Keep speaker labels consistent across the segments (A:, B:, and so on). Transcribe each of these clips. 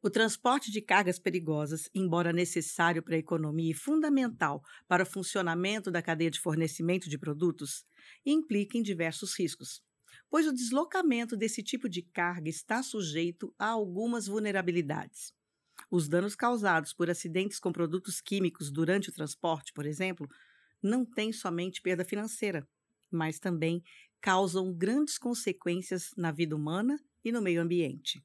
A: O transporte de cargas perigosas, embora necessário para a economia e fundamental para o funcionamento da cadeia de fornecimento de produtos, implica em diversos riscos, pois o deslocamento desse tipo de carga está sujeito a algumas vulnerabilidades. Os danos causados por acidentes com produtos químicos durante o transporte, por exemplo, não têm somente perda financeira, mas também causam grandes consequências na vida humana e no meio ambiente.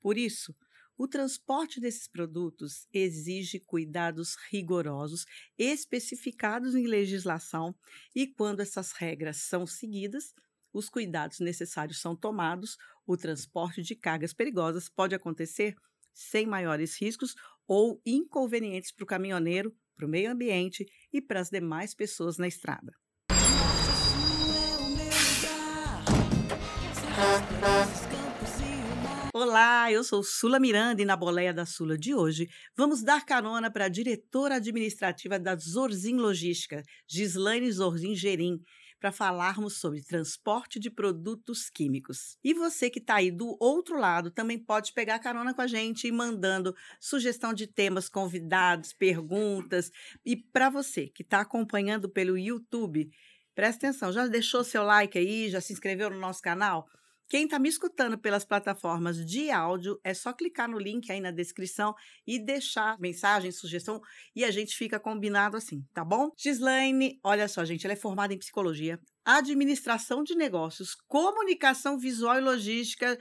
A: Por isso, o transporte desses produtos exige cuidados rigorosos, especificados em legislação, e quando essas regras são seguidas, os cuidados necessários são tomados, o transporte de cargas perigosas pode acontecer sem maiores riscos ou inconvenientes para o caminhoneiro, para o meio ambiente e para as demais pessoas na estrada. Olá, eu sou Sula Miranda e na Boleia da Sula de hoje vamos dar carona para a diretora administrativa da Zorzin Logística, Gislaine Zorzin Gerim, para falarmos sobre transporte de produtos químicos. E você que está aí do outro lado também pode pegar carona com a gente e mandando sugestão de temas, convidados, perguntas. E para você que está acompanhando pelo YouTube, presta atenção, já deixou seu like aí, já se inscreveu no nosso canal? Quem está me escutando pelas plataformas de áudio, é só clicar no link aí na descrição e deixar mensagem, sugestão, e a gente fica combinado assim, tá bom? Gislaine, olha só, gente, ela é formada em psicologia, administração de negócios, comunicação visual e logística.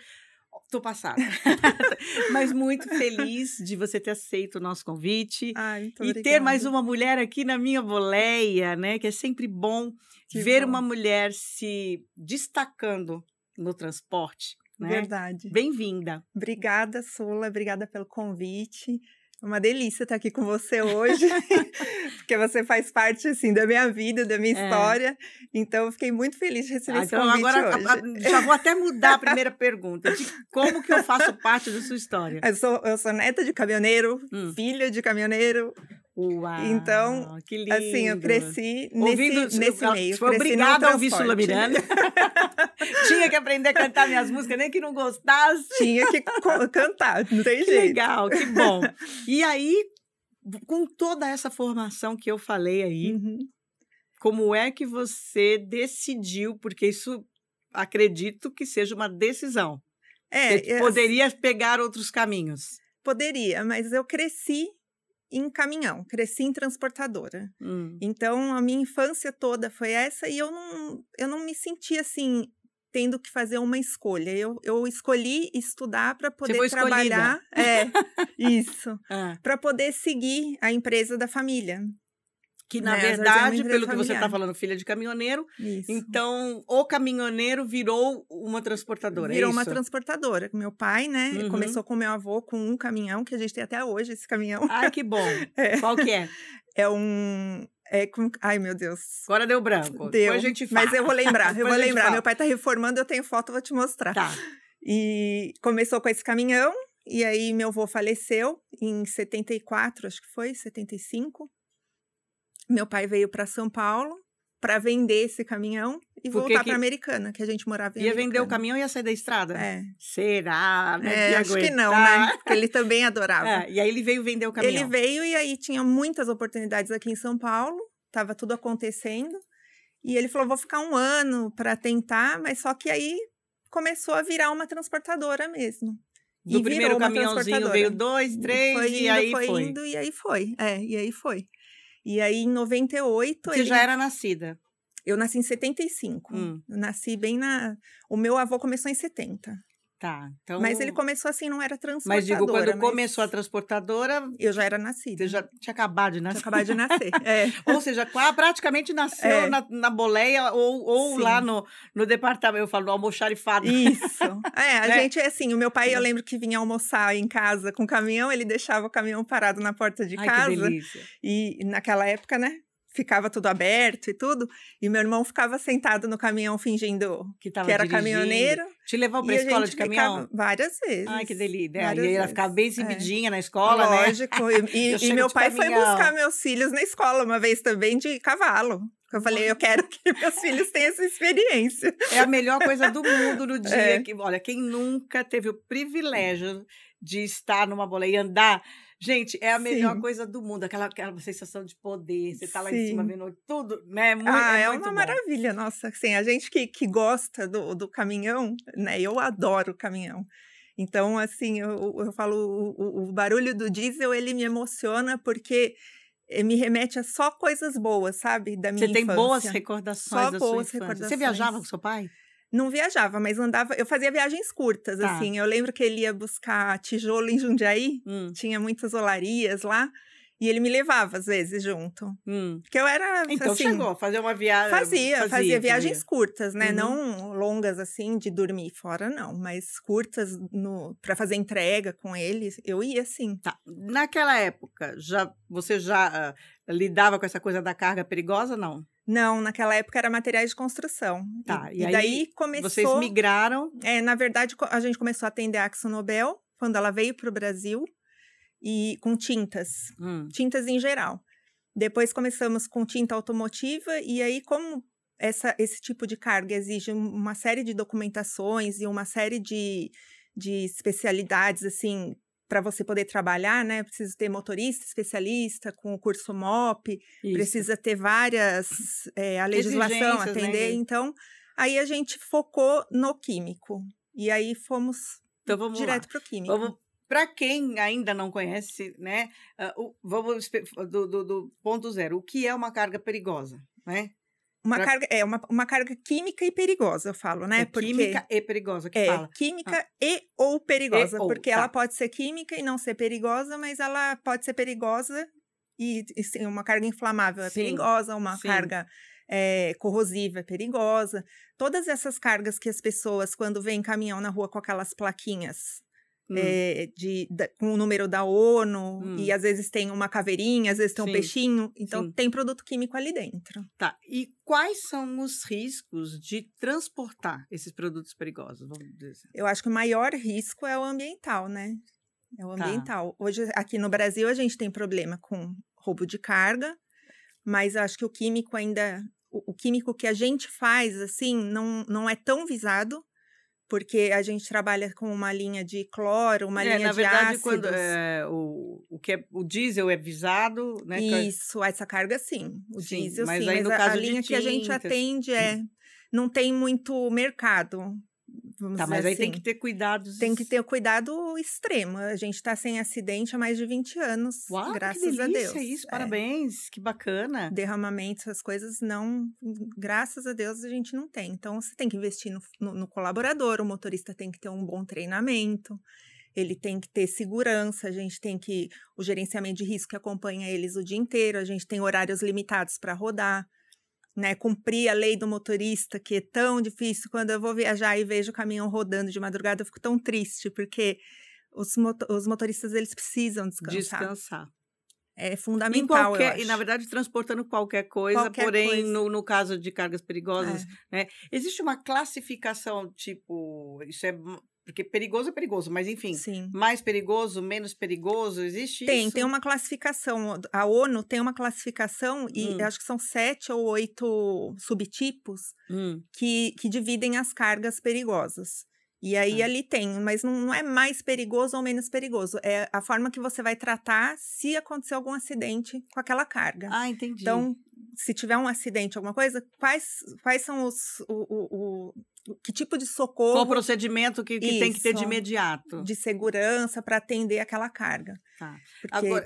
A: Tô passada. Mas muito feliz de você ter aceito o nosso convite.
B: Ai,
A: e ter mais uma mulher aqui na minha boleia, né? Que é sempre bom que ver bom. uma mulher se destacando no transporte. Né?
B: Verdade.
A: Bem-vinda.
B: Obrigada, Sula. Obrigada pelo convite. É uma delícia estar aqui com você hoje, porque você faz parte assim da minha vida, da minha é. história. Então, eu fiquei muito feliz de receber ah, esse então convite
A: agora,
B: hoje.
A: Já vou até mudar a primeira pergunta de como que eu faço parte da sua história.
B: Eu sou, eu sou neta de caminhoneiro, hum. filha de caminhoneiro,
A: Uau,
B: então,
A: que lindo.
B: assim, eu cresci Ouvindo, nesse, nesse meio.
A: Foi obrigada a ouvir Sula Miranda. Tinha que aprender a cantar minhas músicas, nem que não gostasse.
B: Tinha que cantar, não tem
A: que
B: jeito.
A: legal, que bom. E aí, com toda essa formação que eu falei aí, uhum. como é que você decidiu, porque isso acredito que seja uma decisão.
B: É,
A: poderia pegar outros caminhos.
B: Poderia, mas eu cresci em caminhão, cresci em transportadora.
A: Hum.
B: Então, a minha infância toda foi essa e eu não, eu não me sentia assim, tendo que fazer uma escolha. Eu, eu escolhi estudar para poder trabalhar. É, isso.
A: Ah.
B: Para poder seguir a empresa da família.
A: Que, na né? verdade, pelo que você está falando, filha de caminhoneiro.
B: Isso.
A: Então, o caminhoneiro virou uma transportadora.
B: É virou
A: é
B: uma transportadora. Meu pai, né? Uhum. Começou com meu avô com um caminhão, que a gente tem até hoje esse caminhão.
A: Ai, que bom. É. Qual que é?
B: É um. É com... Ai, meu Deus.
A: Agora deu branco.
B: Deu.
A: Depois a gente fala.
B: Mas eu vou lembrar, eu vou lembrar. Meu pai está reformando, eu tenho foto, vou te mostrar.
A: Tá.
B: E começou com esse caminhão, e aí meu avô faleceu em 74, acho que foi, 75. Meu pai veio para São Paulo para vender esse caminhão e Porque voltar que... para Americana, que a gente morava em
A: Ia
B: Americana.
A: vender o caminhão e ia sair da estrada?
B: É.
A: Será?
B: É, acho que não, né? Porque ele também adorava.
A: É, e aí ele veio vender o caminhão.
B: Ele veio e aí tinha muitas oportunidades aqui em São Paulo, tava tudo acontecendo. E ele falou: vou ficar um ano para tentar, mas só que aí começou a virar uma transportadora mesmo.
A: Do e primeiro caminhãozinho veio dois, três,
B: foi indo,
A: e aí
B: foi.
A: foi.
B: indo, e aí foi. É, e aí foi. E aí, em 98.
A: Você
B: ele...
A: já era nascida?
B: Eu nasci em 75.
A: Hum.
B: Eu nasci bem na. O meu avô começou em 70.
A: Tá. Então...
B: Mas ele começou assim, não era transportadora.
A: Mas digo, quando
B: mas...
A: começou a transportadora.
B: Eu já era nascida.
A: Você já tinha acabado de nascer.
B: Tinha acabado de nascer. É.
A: ou seja, praticamente nasceu é. na, na boleia ou, ou lá no, no departamento. Eu falo, no almoxarifado.
B: Isso. É, a é. gente é assim. O meu pai, eu lembro que vinha almoçar em casa com o caminhão, ele deixava o caminhão parado na porta de
A: Ai,
B: casa.
A: Que delícia.
B: E naquela época, né? Ficava tudo aberto e tudo. E meu irmão ficava sentado no caminhão fingindo que, que era dirigindo. caminhoneiro.
A: Te levou para a escola de caminhão?
B: Várias vezes.
A: Ai, que delícia. E ela ficava bem exibidinha é. na escola,
B: Lógico.
A: né?
B: E, e meu pai caminhão. foi buscar meus filhos na escola uma vez também de cavalo. Eu falei, eu quero que meus filhos tenham essa experiência.
A: É a melhor coisa do mundo no dia. É. Que, olha, quem nunca teve o privilégio de estar numa bola e andar. Gente, é a melhor
B: Sim.
A: coisa do mundo, aquela, aquela sensação de poder, você tá lá em
B: Sim.
A: cima vendo tudo, né? Muito,
B: Ah,
A: é,
B: é,
A: muito
B: uma
A: bom.
B: maravilha, nossa, assim, a gente que, que gosta do, do caminhão, né, eu adoro o caminhão. Então, assim, eu, eu falo, o, o- barulho do diesel, ele me emociona porque eh, me remete a só coisas boas, sabe, da minha
A: Você tem
B: infância.
A: boas recordações
B: Só
A: da
B: boas
A: sua infância. Você
B: recordações.
A: viajava com seu pai?
B: Não viajava, mas andava, eu fazia viagens curtas,
A: Tá.
B: assim, eu lembro que ele ia buscar tijolo em Jundiaí,
A: Hum,
B: tinha muitas olarias lá, e ele me levava, às vezes, junto.
A: hum.
B: Porque eu era,
A: Então
B: assim...
A: chegou a fazer uma viagem.
B: Fazia, fazia, viagens curtas, né?
A: Uhum.
B: Não longas assim de dormir fora, não, mas curtas no para fazer entrega com eles, eu ia sim.
A: Tá. Naquela época, já você já ah, lidava com essa coisa da carga perigosa, não?
B: Não, naquela época era materiais de construção.
A: Tá,
B: E,
A: e
B: e
A: aí
B: daí começou.
A: Vocês migraram.
B: É, na verdade, a gente começou a atender a Axo Nobel quando ela veio para o Brasil e com tintas,
A: Hum,
B: tintas em geral. Depois começamos com tinta automotiva e aí como essa, esse tipo de carga exige um- uma série de documentações e uma série de, de especialidades assim para você poder trabalhar, né? Precisa ter motorista especialista com o curso MOP,
A: isso.
B: precisa ter várias é, a legislação
A: né,
B: atender.
A: que-
B: Então aí a gente focou no químico e aí fomos
A: Então vamos
B: direto para o químico.
A: Vamos, para quem ainda não conhece, né? ah, o- vamos do, do- do ponto zero. O que é uma carga perigosa, né?
B: Uma
A: pra-
B: carga é uma, uma carga química e perigosa, eu falo, né?
A: É
B: Porque
A: química e perigosa que
B: é
A: fala.
B: química e ou perigosa,
A: E ou,
B: porque
A: tá.
B: ela pode ser química e não ser perigosa, mas ela pode ser perigosa e, e sim, uma carga inflamável é
A: Sim,
B: perigosa, uma
A: sim.
B: carga é, corrosiva é perigosa. Todas essas cargas que as pessoas, quando vêm caminhão na rua com aquelas plaquinhas
A: Hum,
B: é, de, da- com o número da ONU,
A: Hum.
B: e às vezes tem uma caveirinha, às vezes tem um
A: Sim,
B: peixinho, então
A: sim.
B: tem produto químico ali dentro.
A: Tá. E quais são os riscos de transportar esses produtos perigosos? Vamos dizer. assim?
B: Eu acho que o maior risco é o ambiental, né? É o
A: Tá.
B: ambiental. Hoje, aqui no Brasil, a gente tem problema com roubo de carga, mas eu acho que o químico ainda. O, o químico que a gente faz, assim, não, não é tão visado, porque a gente trabalha com uma linha de cloro, uma
A: É,
B: linha
A: na
B: de
A: verdade,
B: ácidos.
A: quando é, o, o que é o diesel é visado, né?
B: Isso, essa carga sim. O
A: Sim,
B: diesel
A: mas
B: sim,
A: aí
B: mas
A: no
B: a, a
A: caso de
B: linha que a gente
A: tintas-
B: atende é. Não tem muito mercado. Vamos
A: Tá, mas aí tem
B: assim.
A: que ter cuidados.
B: Tem que ter cuidado extremo. A gente está sem acidente há mais de 20 anos,
A: Uau,
B: graças
A: que
B: a
A: delícia
B: Deus.
A: isso,
B: É,
A: parabéns, que bacana.
B: derramamentos, essas coisas não, graças a Deus a gente não tem. Então você tem que investir no, no- no colaborador, o motorista tem que ter um bom treinamento, ele tem que ter segurança, a gente tem que o gerenciamento de risco que acompanha eles o dia inteiro, a gente tem horários limitados para rodar. Né, cumprir a lei do motorista, que é tão difícil. Quando eu vou viajar e vejo o caminhão rodando de madrugada, eu fico tão triste, porque os, moto- os motoristas eles precisam descansar.
A: Descansar.
B: É fundamental, eu
A: qualquer, e na verdade transportando qualquer coisa,
B: Qualquer
A: porém
B: coisa.
A: No, no caso de cargas perigosas,
B: É.
A: né? Existe uma classificação tipo, isso é porque perigoso é perigoso, mas enfim,
B: Sim.
A: mais perigoso, menos perigoso, existe
B: Tem,
A: isso?
B: tem uma classificação. A ONU tem uma classificação, e
A: Hum.
B: acho que são sete ou oito subtipos
A: Hum,
B: que, que dividem as cargas perigosas. E aí
A: Tá.
B: ali tem, mas não, não é mais perigoso ou menos perigoso. É a forma que você vai tratar se acontecer algum acidente com aquela carga.
A: Ah, entendi.
B: Então, se tiver um acidente, alguma coisa, quais, quais são os. O, o, o- que tipo de
A: qual o
B: socorro
A: procedimento que, que tem que ter de
B: Isso.
A: imediato?
B: de segurança para atender aquela carga?
A: Tá.
B: Porque,
A: Agora,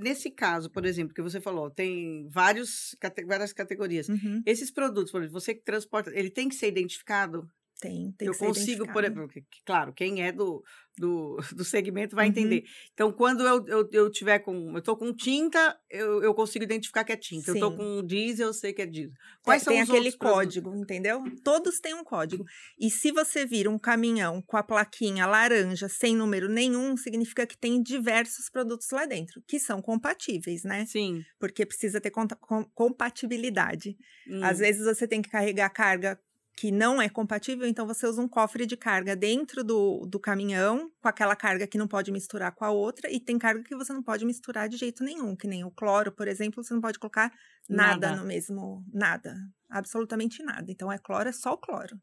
A: nesse caso, por exemplo, que você falou, tem vários, várias categorias.
B: Uhum,
A: Esses produtos, por exemplo, você que transporta, ele tem que ser identificado?
B: Tem, tem
A: eu consigo, por exemplo, claro, quem é do, do, do segmento vai
B: Uhum.
A: entender. Então, quando eu, eu, eu tiver com. Eu tô com tinta, eu, eu consigo identificar que é tinta. Eu tô
B: Sim.
A: com diesel, eu sei que é diesel.
B: Tem-
A: Quais são
B: tem
A: os
B: aquele
A: outros produtos?
B: código, entendeu? Todos têm um código. E se você vir um caminhão com a plaquinha laranja sem número nenhum, significa que tem diversos produtos lá dentro, que são compatíveis, né?
A: Sim.
B: Porque precisa ter conta- com- compatibilidade. Às
A: Hum,
B: vezes você tem que carregar carga que não é compatível, então você usa um cofre de carga dentro do, do caminhão, com aquela carga que não pode misturar com a outra, e tem carga que você não pode misturar de jeito nenhum, que nem o cloro, por exemplo, você não pode colocar nada,
A: Nada.
B: no mesmo. Nada. Absolutamente nada. Então é cloro, é só o cloro.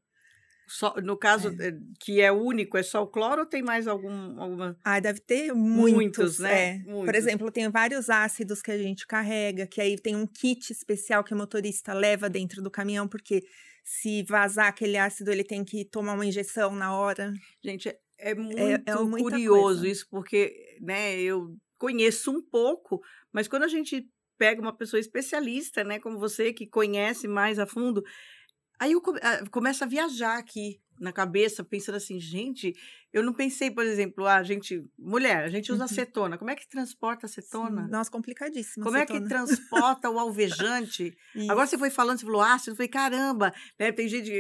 A: Só, no caso é. que é único, é só o cloro ou tem mais algum, alguma?
B: Ah, deve ter muitos, muitos né? É. Muitos. Por exemplo, tem vários ácidos que a gente carrega, que aí tem um kit especial que o motorista leva dentro do caminhão, porque se vazar aquele ácido, ele tem que tomar uma injeção na hora.
A: Gente, é, é muito é, é curioso coisa. isso, porque né, eu conheço um pouco, mas quando a gente pega uma pessoa especialista, né, como você, que conhece mais a fundo, aí eu ah, começo a viajar aqui na cabeça, pensando assim, gente, eu não pensei, por exemplo, a gente, mulher, a gente usa uhum. acetona. Como é que transporta acetona?
B: Sim. Nossa, complicadíssimo.
A: Como acetona. é que transporta o alvejante? Agora você foi falando, você falou ácido, eu falei, caramba, né? Tem gente.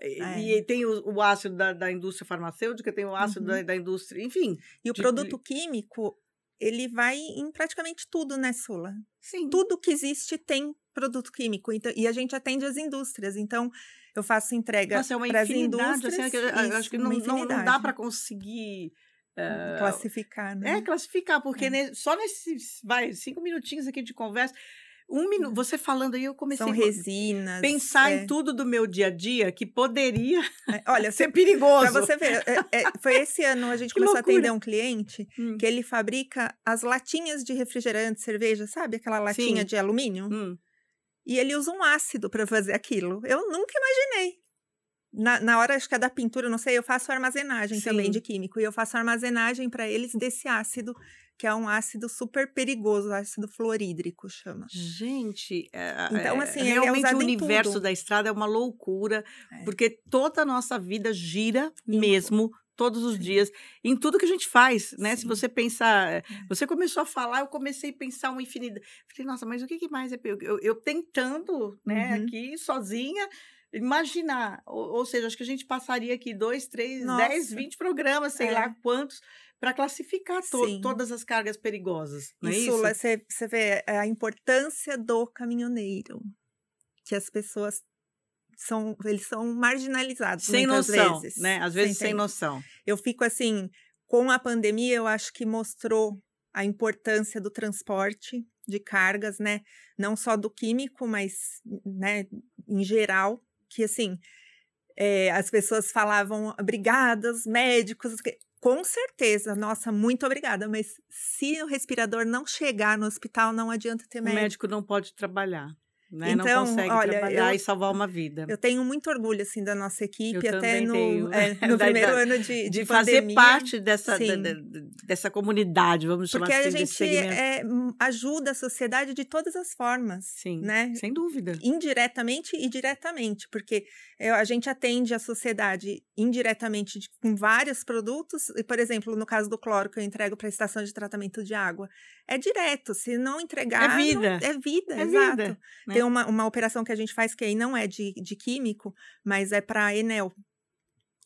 A: É. E tem o, o ácido da, da, indústria farmacêutica, tem o ácido uhum. da, da, indústria, enfim.
B: E o de, produto químico, ele vai em praticamente tudo, né, Sula?
A: Sim.
B: Tudo que existe tem produto químico. Então, e a gente atende as indústrias. Então, eu faço entrega
A: Nossa, é para as assim, indústrias. Assim, isso, acho que não, não, não, dá para conseguir.
B: Uh, classificar, né?
A: É, classificar, porque é. só nesses vai, cinco minutinhos aqui de conversa, um minuto, você falando aí, eu comecei
B: São resinas,
A: a pensar é. em tudo do meu dia a dia que poderia é, olha, ser perigoso.
B: Para você ver, é, é, foi esse ano a gente começou loucura. a atender um cliente hum. que ele fabrica as latinhas de refrigerante, cerveja, sabe? Aquela latinha Sim. de alumínio. Hum. E ele usa um ácido para fazer aquilo. Eu nunca imaginei. Na, na hora, acho que é da pintura, não sei, eu faço armazenagem Sim. também de químico. E eu faço armazenagem para eles desse ácido que é um ácido super perigoso, ácido fluorídrico chama.
A: Gente, é, então assim, é, realmente é o universo da estrada é uma loucura, é. porque toda a nossa vida gira mesmo todos os Sim. dias em tudo que a gente faz, né? Sim. Se você pensar, é. você começou a falar, eu comecei a pensar uma infinidade. Falei, nossa, mas o que, mais é eu, eu, eu tentando, né, uhum. aqui sozinha imaginar, ou, ou, seja, acho que a gente passaria aqui dois, três, Nossa. dez, vinte programas, sei é. lá quantos, para classificar to todas as cargas perigosas. Não isso,
B: é isso? Você vê é, a importância do caminhoneiro, que as pessoas são, eles são marginalizados
A: sem noção, vezes, né? Às vezes sem noção.
B: Eu fico assim, com a pandemia, eu acho que mostrou a importância do transporte de cargas, né? Não só do químico, mas, né, em geral, que assim, é, as pessoas falavam obrigadas, médicos, com certeza, nossa, muito obrigada. Mas se o respirador não chegar no hospital, não adianta ter médico.
A: O médico não pode trabalhar. Né? Então, não consegue olha, trabalhar eu, e salvar uma vida.
B: Eu tenho muito orgulho assim da nossa equipe, eu até no, é, no da, primeiro da, ano de, de,
A: de fazer parte dessa, da, dessa comunidade, vamos chamar
B: Porque
A: assim.
B: Porque a gente é, ajuda a sociedade de todas as formas.
A: Sim,
B: né?
A: sem dúvida.
B: Indiretamente e diretamente, porque eu, a gente atende a sociedade indiretamente de, com vários produtos, e, por exemplo, no caso do cloro que eu entrego para a estação de tratamento de água, é direto. Se não entregar.
A: É vida.
B: Não, é vida, é exato. Vida, né? Tem uma, uma operação que a gente faz que aí não é de, de químico, mas é para Enel.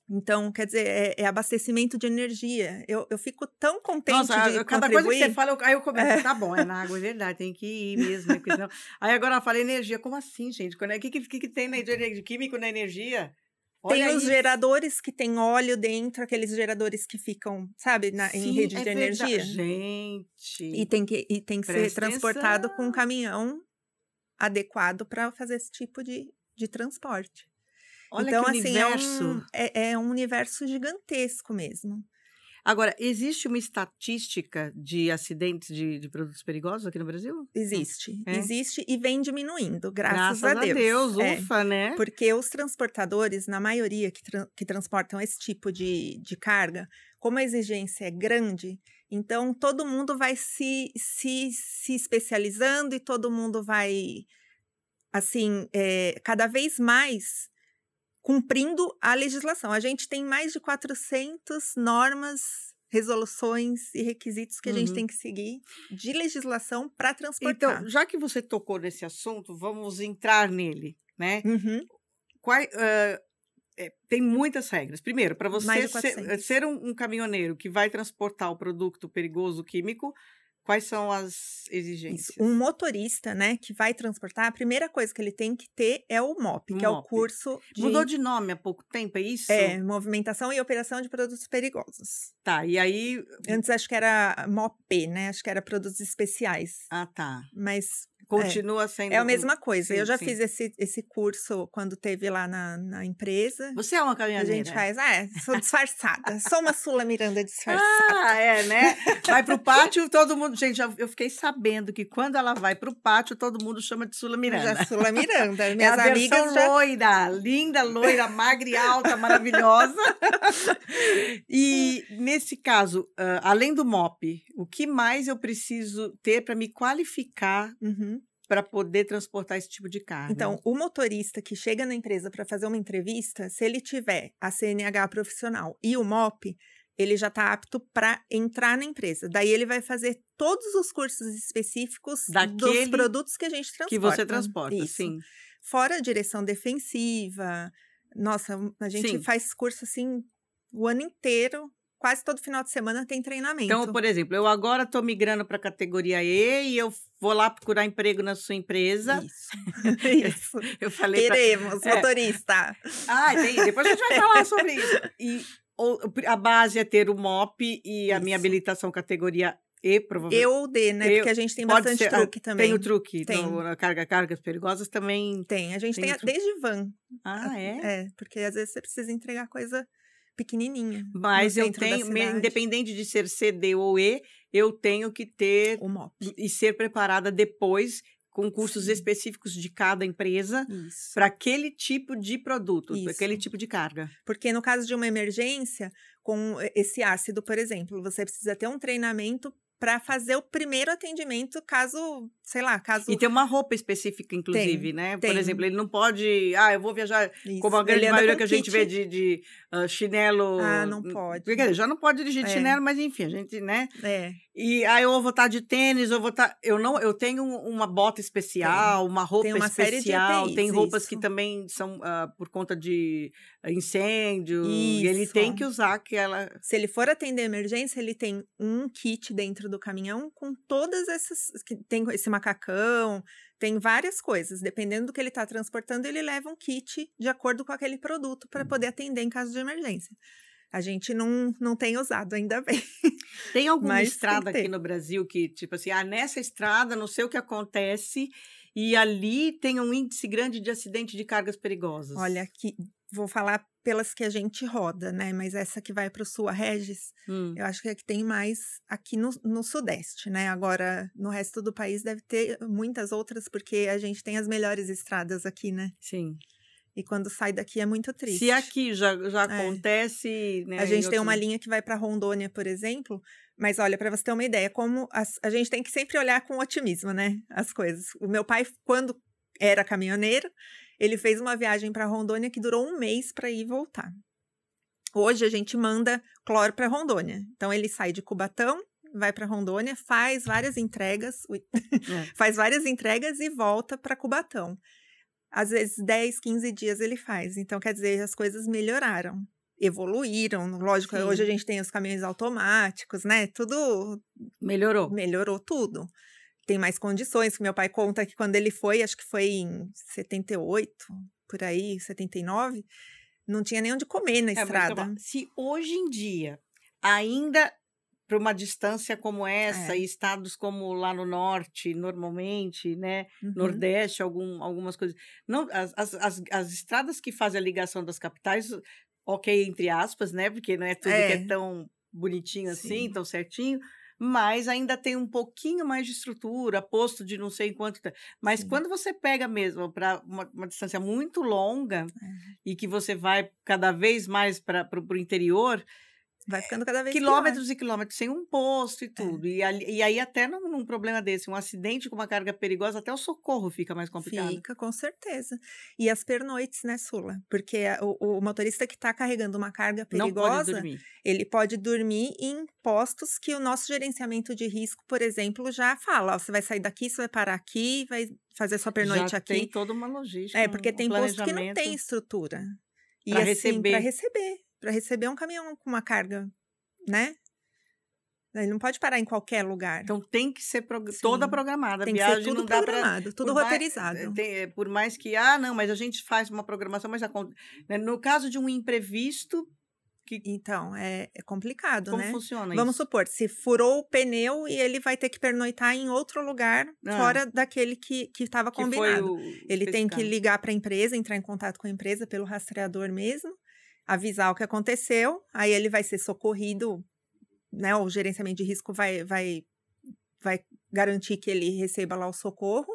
B: Então, quer dizer, é, é, abastecimento de energia. Eu, eu fico tão contente Nossa, de cada
A: contribuir. coisa que você fala, eu, aí eu começo, é. tá bom, é na água, é verdade, tem que ir mesmo. Senão... aí agora eu falo energia, como assim, gente? O que, que, que tem na energia, de químico na energia?
B: Olha tem os geradores que tem óleo dentro, aqueles geradores que ficam, sabe, na, Sim, em rede é de verdade. energia.
A: Gente.
B: E tem que, e tem que ser transportado com um caminhão adequado para fazer esse tipo de, de transporte.
A: Olha então, assim, universo.
B: É um, é, é um universo gigantesco mesmo.
A: Agora, existe uma estatística de acidentes de, de produtos perigosos aqui no Brasil?
B: Existe. É? Existe e vem diminuindo, graças, graças a Deus.
A: Deus, é, ufa, né?
B: Porque os transportadores, na maioria que, tra que transportam esse tipo de, de carga, como a exigência é grande, então todo mundo vai se, se, se especializando e todo mundo vai, assim, é, cada vez mais cumprindo a legislação. A gente tem mais de 400 normas, resoluções e requisitos que a gente uhum. tem que seguir de legislação para transportar.
A: Então, já que você tocou nesse assunto, vamos entrar nele, né?
B: Uhum.
A: Qual, uh, é, tem muitas regras. Primeiro, para você ser, ser um, um, caminhoneiro que vai transportar o produto perigoso químico, Quais são as exigências? Isso.
B: Um motorista, né, que vai transportar, a primeira coisa que ele tem que ter é o MOP, que MOP. é o curso
A: de... Mudou de nome há pouco tempo, é isso?
B: É, Movimentação e Operação de Produtos Perigosos.
A: Tá, e aí...
B: Antes acho que era MOP, né, acho que era Produtos Especiais.
A: Ah, tá.
B: Mas
A: Continua sendo.
B: É a mesma coisa.
A: Sim,
B: eu já
A: sim.
B: fiz esse, esse curso quando teve lá na, na empresa.
A: Você é uma
B: A
A: caminhoneira.
B: gente faz, ah, é, sou disfarçada. sou uma Sula Miranda disfarçada.
A: Ah, é, né? Vai pro pátio, todo mundo. Gente, eu fiquei sabendo que quando ela vai pro pátio, todo mundo chama de Sula Miranda.
B: Já Sula Miranda.
A: É
B: Minhas
A: a versão
B: amigas já.
A: loira, linda, loira, magra e alta, maravilhosa. E nesse caso, ah, além do MOP, o que mais eu preciso ter para me qualificar
B: Uhum.
A: Para poder transportar esse tipo de carga?
B: Então, o motorista que chega na empresa para fazer uma entrevista, se ele tiver a CNH profissional e o MOP, ele já está apto para entrar na empresa. Daí ele vai fazer todos os cursos específicos dos
A: Daquele
B: produtos que a gente transporta.
A: que você transporta,
B: Isso.
A: sim.
B: Fora a direção defensiva. Nossa, a gente
A: Sim.
B: faz curso assim o ano inteiro. Quase todo final de semana tem treinamento.
A: Então, por exemplo, eu agora estou migrando para a categoria E e eu vou lá procurar emprego na sua empresa.
B: Isso. Isso.
A: Eu falei pra...
B: Queremos,
A: É.
B: motorista.
A: Ah, tem. Depois a gente vai falar sobre isso. E ou- a base é ter o MOP e a minha
B: Isso.
A: habilitação categoria E, provavelmente.
B: Eu ou D, né?
A: Eu-
B: Porque a gente tem bastante
A: ser- ah,
B: truque também.
A: Tem o truque.
B: Tem.
A: no- na carga, cargas perigosas também.
B: Tem. A gente
A: Tem
B: tem, a- desde van.
A: Ah, é?
B: É, porque às vezes você precisa entregar coisa pequenininha.
A: Mas eu tenho, independente de ser C, D ou E, eu tenho que ter
B: O MOP.
A: e ser preparada depois com cursos
B: Sim.
A: específicos de cada empresa para aquele tipo de produto, para aquele tipo de carga.
B: Porque no caso de uma emergência, com esse ácido, por exemplo, você precisa ter um treinamento para fazer o primeiro atendimento, caso, sei lá, caso.
A: E tem uma roupa específica, inclusive, né? Por
B: tem.
A: exemplo, ele não pode. Ah, eu vou viajar.
B: Isso.
A: Como a grande maioria que a gente
B: kit.
A: vê de, de ah, chinelo.
B: Ah, não pode.
A: Quer dizer, já não pode dirigir de
B: É.
A: chinelo, mas enfim, a gente, né?
B: É,
A: E aí eu vou estar de tênis, eu vou estar. Eu não, eu tenho uma bota especial, uma roupa
B: Tem uma série de
A: especial, tem roupas que
B: isso.
A: também são ah, por conta de ah, incêndio. E ele
B: Isso.
A: tem que usar aquela.
B: se ele for atender emergência, ele tem um kit dentro do caminhão com todas essas. que Tem esse macacão, tem várias coisas. Dependendo do que ele está transportando, ele leva um kit de acordo com aquele produto para poder atender em caso de emergência. A gente não, não tem usado, ainda bem.
A: Tem alguma
B: Mas tem
A: estrada
B: que
A: aqui no Brasil que, tipo assim, ah, nessa estrada não sei o que acontece, e ali tem um índice grande de acidente de cargas perigosas.
B: Olha, aqui, vou falar pelas que a gente roda, né? Mas essa que vai para o sul, a Regis,
A: Hum.
B: eu acho que é que tem mais aqui no, no Sudeste, né? Agora, no resto do país deve ter muitas outras, porque a gente tem as melhores estradas aqui, né?
A: Sim.
B: E quando sai daqui é muito triste.
A: Se aqui já, já
B: É.
A: acontece. Né,
B: A gente tem uma
A: outros-
B: linha que vai para Rondônia, por exemplo, mas olha, para você ter uma ideia, como as- a gente tem que sempre olhar com otimismo, né? As coisas. O meu pai, quando era caminhoneiro, ele fez uma viagem para Rondônia que durou um mês para ir e voltar. Hoje a gente manda cloro para Rondônia. Então ele sai de Cubatão, vai para Rondônia, faz várias entregas,
A: É.
B: faz várias entregas e volta para Cubatão. Às vezes 10, 15 dias ele faz. Então quer dizer, as coisas melhoraram, evoluíram. Lógico,
A: Sim.
B: hoje a gente tem os caminhões automáticos, né? Tudo
A: Melhorou.
B: melhorou tudo. Tem mais condições. Meu pai conta que quando ele foi, acho que foi em 78, por aí, 79, não tinha nem onde comer na
A: É, mas
B: estrada.
A: então, se hoje em dia, ainda para uma distância como essa,
B: É.
A: e estados como lá no norte, normalmente, né?
B: Uhum.
A: Nordeste, algum, algumas coisas. Não, as, as, as, as estradas que fazem a ligação das capitais, ok, entre aspas, né? Porque não é tudo que é
B: É.
A: tão bonitinho assim,
B: Sim.
A: tão certinho. Mas ainda tem um pouquinho mais de estrutura, posto de não sei quanto. Mas
B: Sim.
A: quando você pega mesmo para uma, uma distância muito longa
B: É.
A: e que você vai cada vez mais para o interior,
B: Vai ficando cada vez
A: quilômetros e quilômetros sem um posto e
B: É.
A: tudo. E, ali- e aí, até num, num problema desse, um acidente com uma carga perigosa, até o socorro fica mais
B: pior.
A: complicado.
B: Fica, com certeza. E as pernoites, né, Sula? Porque o, o motorista que está carregando uma carga
A: pode
B: perigosa,
A: dormir.
B: ele pode dormir em postos que o nosso gerenciamento de risco, por exemplo, já fala. ó, você vai sair daqui, você vai parar aqui, vai fazer sua pernoite
A: Já
B: aqui.
A: tem toda uma logística.
B: É, porque
A: um
B: tem posto que não tem estrutura. E
A: Pra
B: assim,
A: receber.
B: para receber. Para receber um caminhão com uma carga, né? Ele não pode parar em qualquer lugar.
A: Então tem que ser prog- toda
B: Sim.
A: programada.
B: tem
A: a
B: que
A: viagem
B: ser tudo programado, tudo
A: por mais-
B: roteirizado.
A: tem- é, por mais que, ah, não, mas a gente faz uma programação, mas acon- né, no caso de um imprevisto, Que...
B: Então, é, é complicado,
A: Como
B: né?
A: funciona
B: Vamos
A: isso?
B: supor, se furou o pneu e ele vai ter que pernoitar em outro lugar
A: Ah.
B: fora daquele que estava combinado.
A: o
B: Ele tem que ligar para a empresa, entrar em contato com a empresa pelo rastreador mesmo, avisar o que aconteceu, aí ele vai ser socorrido, né? O gerenciamento de risco vai, vai, vai garantir que ele receba lá o socorro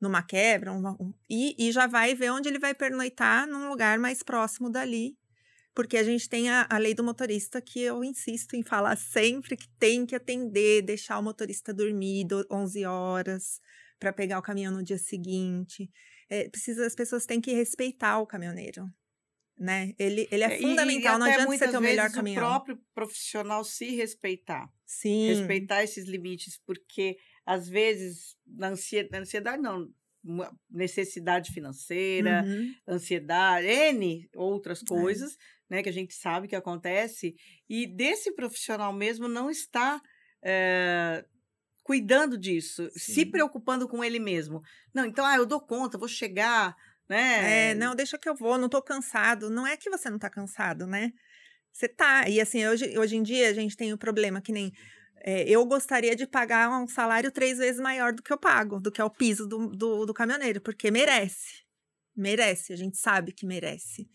B: numa quebra, uma- um- e, e já vai ver onde ele vai pernoitar num lugar mais próximo dali. Porque a gente tem a, a lei do motorista que eu insisto em falar sempre que tem que atender, deixar o motorista dormir do- 11 horas para pegar o caminhão no dia seguinte. É, precisa, as pessoas têm que respeitar o caminhoneiro, né? Ele, ele é,
A: e-
B: fundamental,
A: e
B: não
A: até
B: adianta você ter o melhor caminhão.
A: O próprio profissional se respeitar.
B: Sim.
A: respeitar esses limites, porque às vezes, na ansiedade, ansiedade não, necessidade financeira,
B: Uhum.
A: ansiedade, N outras coisas, né, que a gente sabe que acontece, e desse profissional mesmo não está eh, cuidando disso, se
B: Sim.
A: preocupando com ele mesmo. Não, então, ah, eu dou conta, vou chegar, né?
B: É, não, deixa que eu vou, não tô cansado. Não é que você não tá cansado, né? Você tá. E assim, hoje, hoje em dia a gente tem o problema que nem. é, eu gostaria de pagar um salário três vezes maior do que eu pago, do que é o piso do, do, do caminhoneiro, porque merece. Merece, a gente sabe que merece.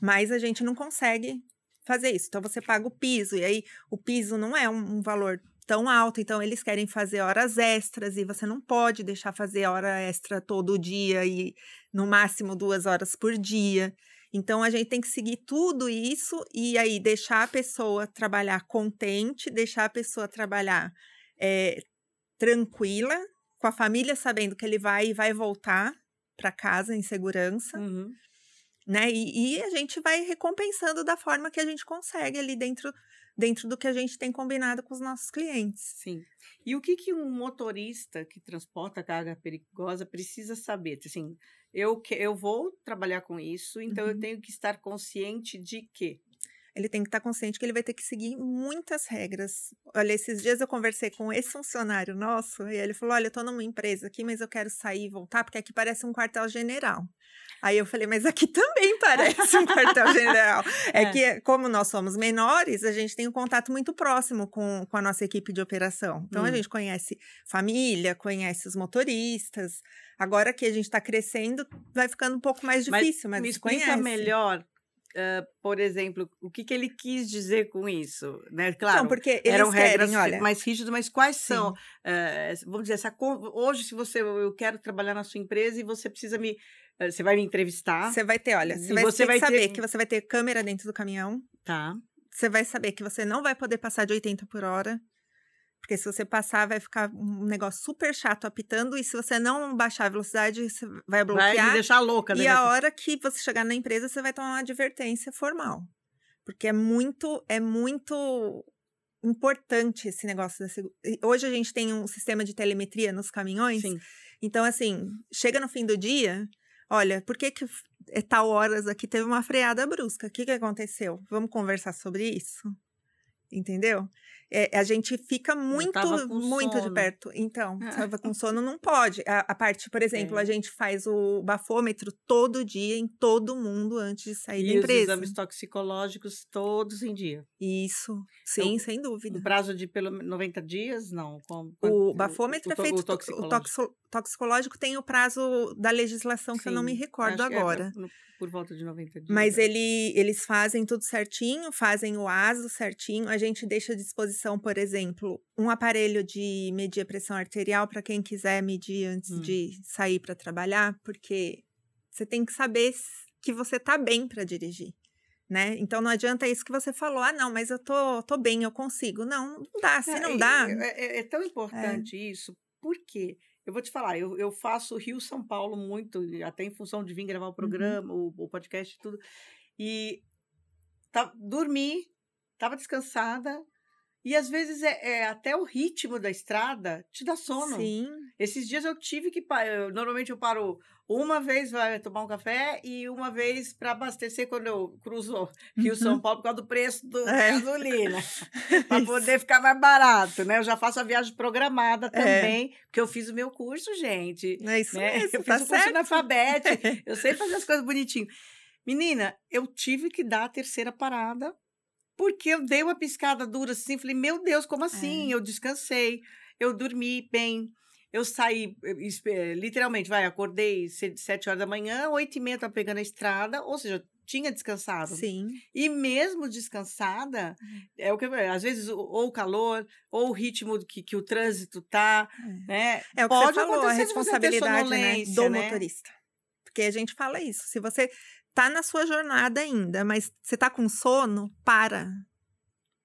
B: Mas a gente não consegue fazer isso. Então você paga o piso, e aí o piso não é um, um valor tão alto, então eles querem fazer horas extras e você não pode deixar fazer hora extra todo dia e no máximo duas horas por dia. Então a gente tem que seguir tudo isso e aí deixar a pessoa trabalhar contente, deixar a pessoa trabalhar eh, tranquila, com a família sabendo que ele vai e vai voltar para casa em segurança,
A: Uhum.
B: né? E, e a gente vai recompensando da forma que a gente consegue ali dentro, dentro do que a gente tem combinado com os nossos clientes.
A: Sim. E o que, que um motorista que transporta carga perigosa precisa saber? Assim, eu, que- eu vou trabalhar com isso, então eu
B: Uhum.
A: tenho que estar consciente de que.
B: Ele tem que estar consciente que ele vai ter que seguir muitas regras. Olha, esses dias eu conversei com esse funcionário nosso e ele falou: Olha, eu tô numa empresa aqui, mas eu quero sair e voltar porque aqui parece um quartel-general. Aí eu falei: Mas aqui também parece um quartel-general. É,
A: É.
B: que, como nós somos menores, a gente tem um contato muito próximo com, com a nossa equipe de operação. Então a
A: Hum.
B: gente conhece família, conhece os motoristas. Agora que a gente está crescendo, vai ficando um pouco mais
A: Mas
B: difícil, mas,
A: Me explica
B: conhece.
A: melhor, ah, por exemplo, o que, que ele quis dizer com isso. Né? Claro,
B: Então, porque eles
A: eram regras
B: querem, olha,
A: mais rígidas, mas quais
B: Sim.
A: são? eh, vamos dizer, essa, hoje, se você eu quero trabalhar na sua empresa e você precisa me. Você vai me entrevistar.
B: Você vai ter, olha, você vai,
A: você vai
B: saber
A: ter-
B: que você vai ter câmera dentro do caminhão.
A: Tá.
B: Você vai saber que você não vai poder passar de 80 por hora. Porque se você passar, vai ficar um negócio super chato apitando. E se você não baixar a velocidade, você vai
A: Vai
B: bloquear.
A: deixar louca.
B: e
A: né?
B: a hora que você chegar na empresa, você vai tomar uma advertência formal. Porque é muito, é muito importante esse negócio da segu- e Hoje a gente tem um sistema de telemetria nos caminhões.
A: Sim.
B: Então, assim, chega no fim do dia, olha, por que que é tal horas aqui teve uma freada brusca? O que que aconteceu? Vamos conversar sobre isso? Entendeu? É, a gente fica muito, muito de
A: sono.
B: perto. Então, estava com sono, não pode. A, a parte, por exemplo,
A: É.
B: a gente faz o bafômetro todo dia em todo mundo antes de sair da
A: E os
B: empresa.
A: exames toxicológicos todos em dia.
B: Isso, sim, sem dúvida.
A: No prazo de pelo menos 90 dias, não? Com,
B: O bafômetro
A: o
B: é
A: to-
B: feito.
A: o
B: to- O
A: toxicológico.
B: toxo- toxicológico tem o prazo da legislação que eu não me recordo
A: é
B: agora.
A: no- por volta de 90 dias.
B: Mas
A: é.
B: ele, eles fazem tudo certinho, fazem o ASO certinho. A gente deixa à disposição, por exemplo, um aparelho de medir a pressão arterial para quem quiser medir antes
A: Hum.
B: de sair para trabalhar, porque você tem que saber que você tá bem para dirigir. Né? Então não adianta isso que você falou, ah, não, mas eu tô, tô bem, eu consigo. Não, não dá. Se
A: É,
B: não dá,
A: É, é- é tão importante isso, porque eu vou te falar, eu, eu faço Rio-São Paulo muito, até em função de vir
B: Uhum.
A: gravar o programa, o, o podcast e tudo. E tá, dormi, estava descansada, e às vezes é, é até o ritmo da estrada te dá sono.
B: sim,
A: Esses dias eu tive que eu- Normalmente eu paro uma vez para tomar um café e uma vez para abastecer quando eu cruzo Rio-São
B: Uhum.
A: Paulo por causa do preço do,
B: É.
A: gasolina. para poder ficar mais barato, né? Eu já faço a viagem programada
B: É.
A: também, porque eu fiz o meu curso, gente.
B: é isso
A: Né?
B: mesmo,
A: Eu
B: tá
A: fiz o curso
B: certo.
A: na Alfabete, eu sei fazer as coisas bonitinho. Menina, eu tive que dar a terceira parada Porque eu dei uma piscada dura assim, falei, meu Deus, como assim?
B: É.
A: Eu descansei, eu dormi bem. Eu saí, eh, eh, literalmente, vai, acordei se- sete horas da manhã, oito e meia estava pegando a estrada, ou seja, tinha descansado.
B: Sim.
A: E mesmo descansada,
B: Uhum.
A: é o que eu- às vezes ou o calor, ou o ritmo que, que o trânsito tá, né?
B: É o que
A: Pode
B: você falou, a responsabilidade né, do
A: né?
B: motorista. Porque a gente fala isso. Se você tá na sua jornada ainda, mas você tá com sono, para.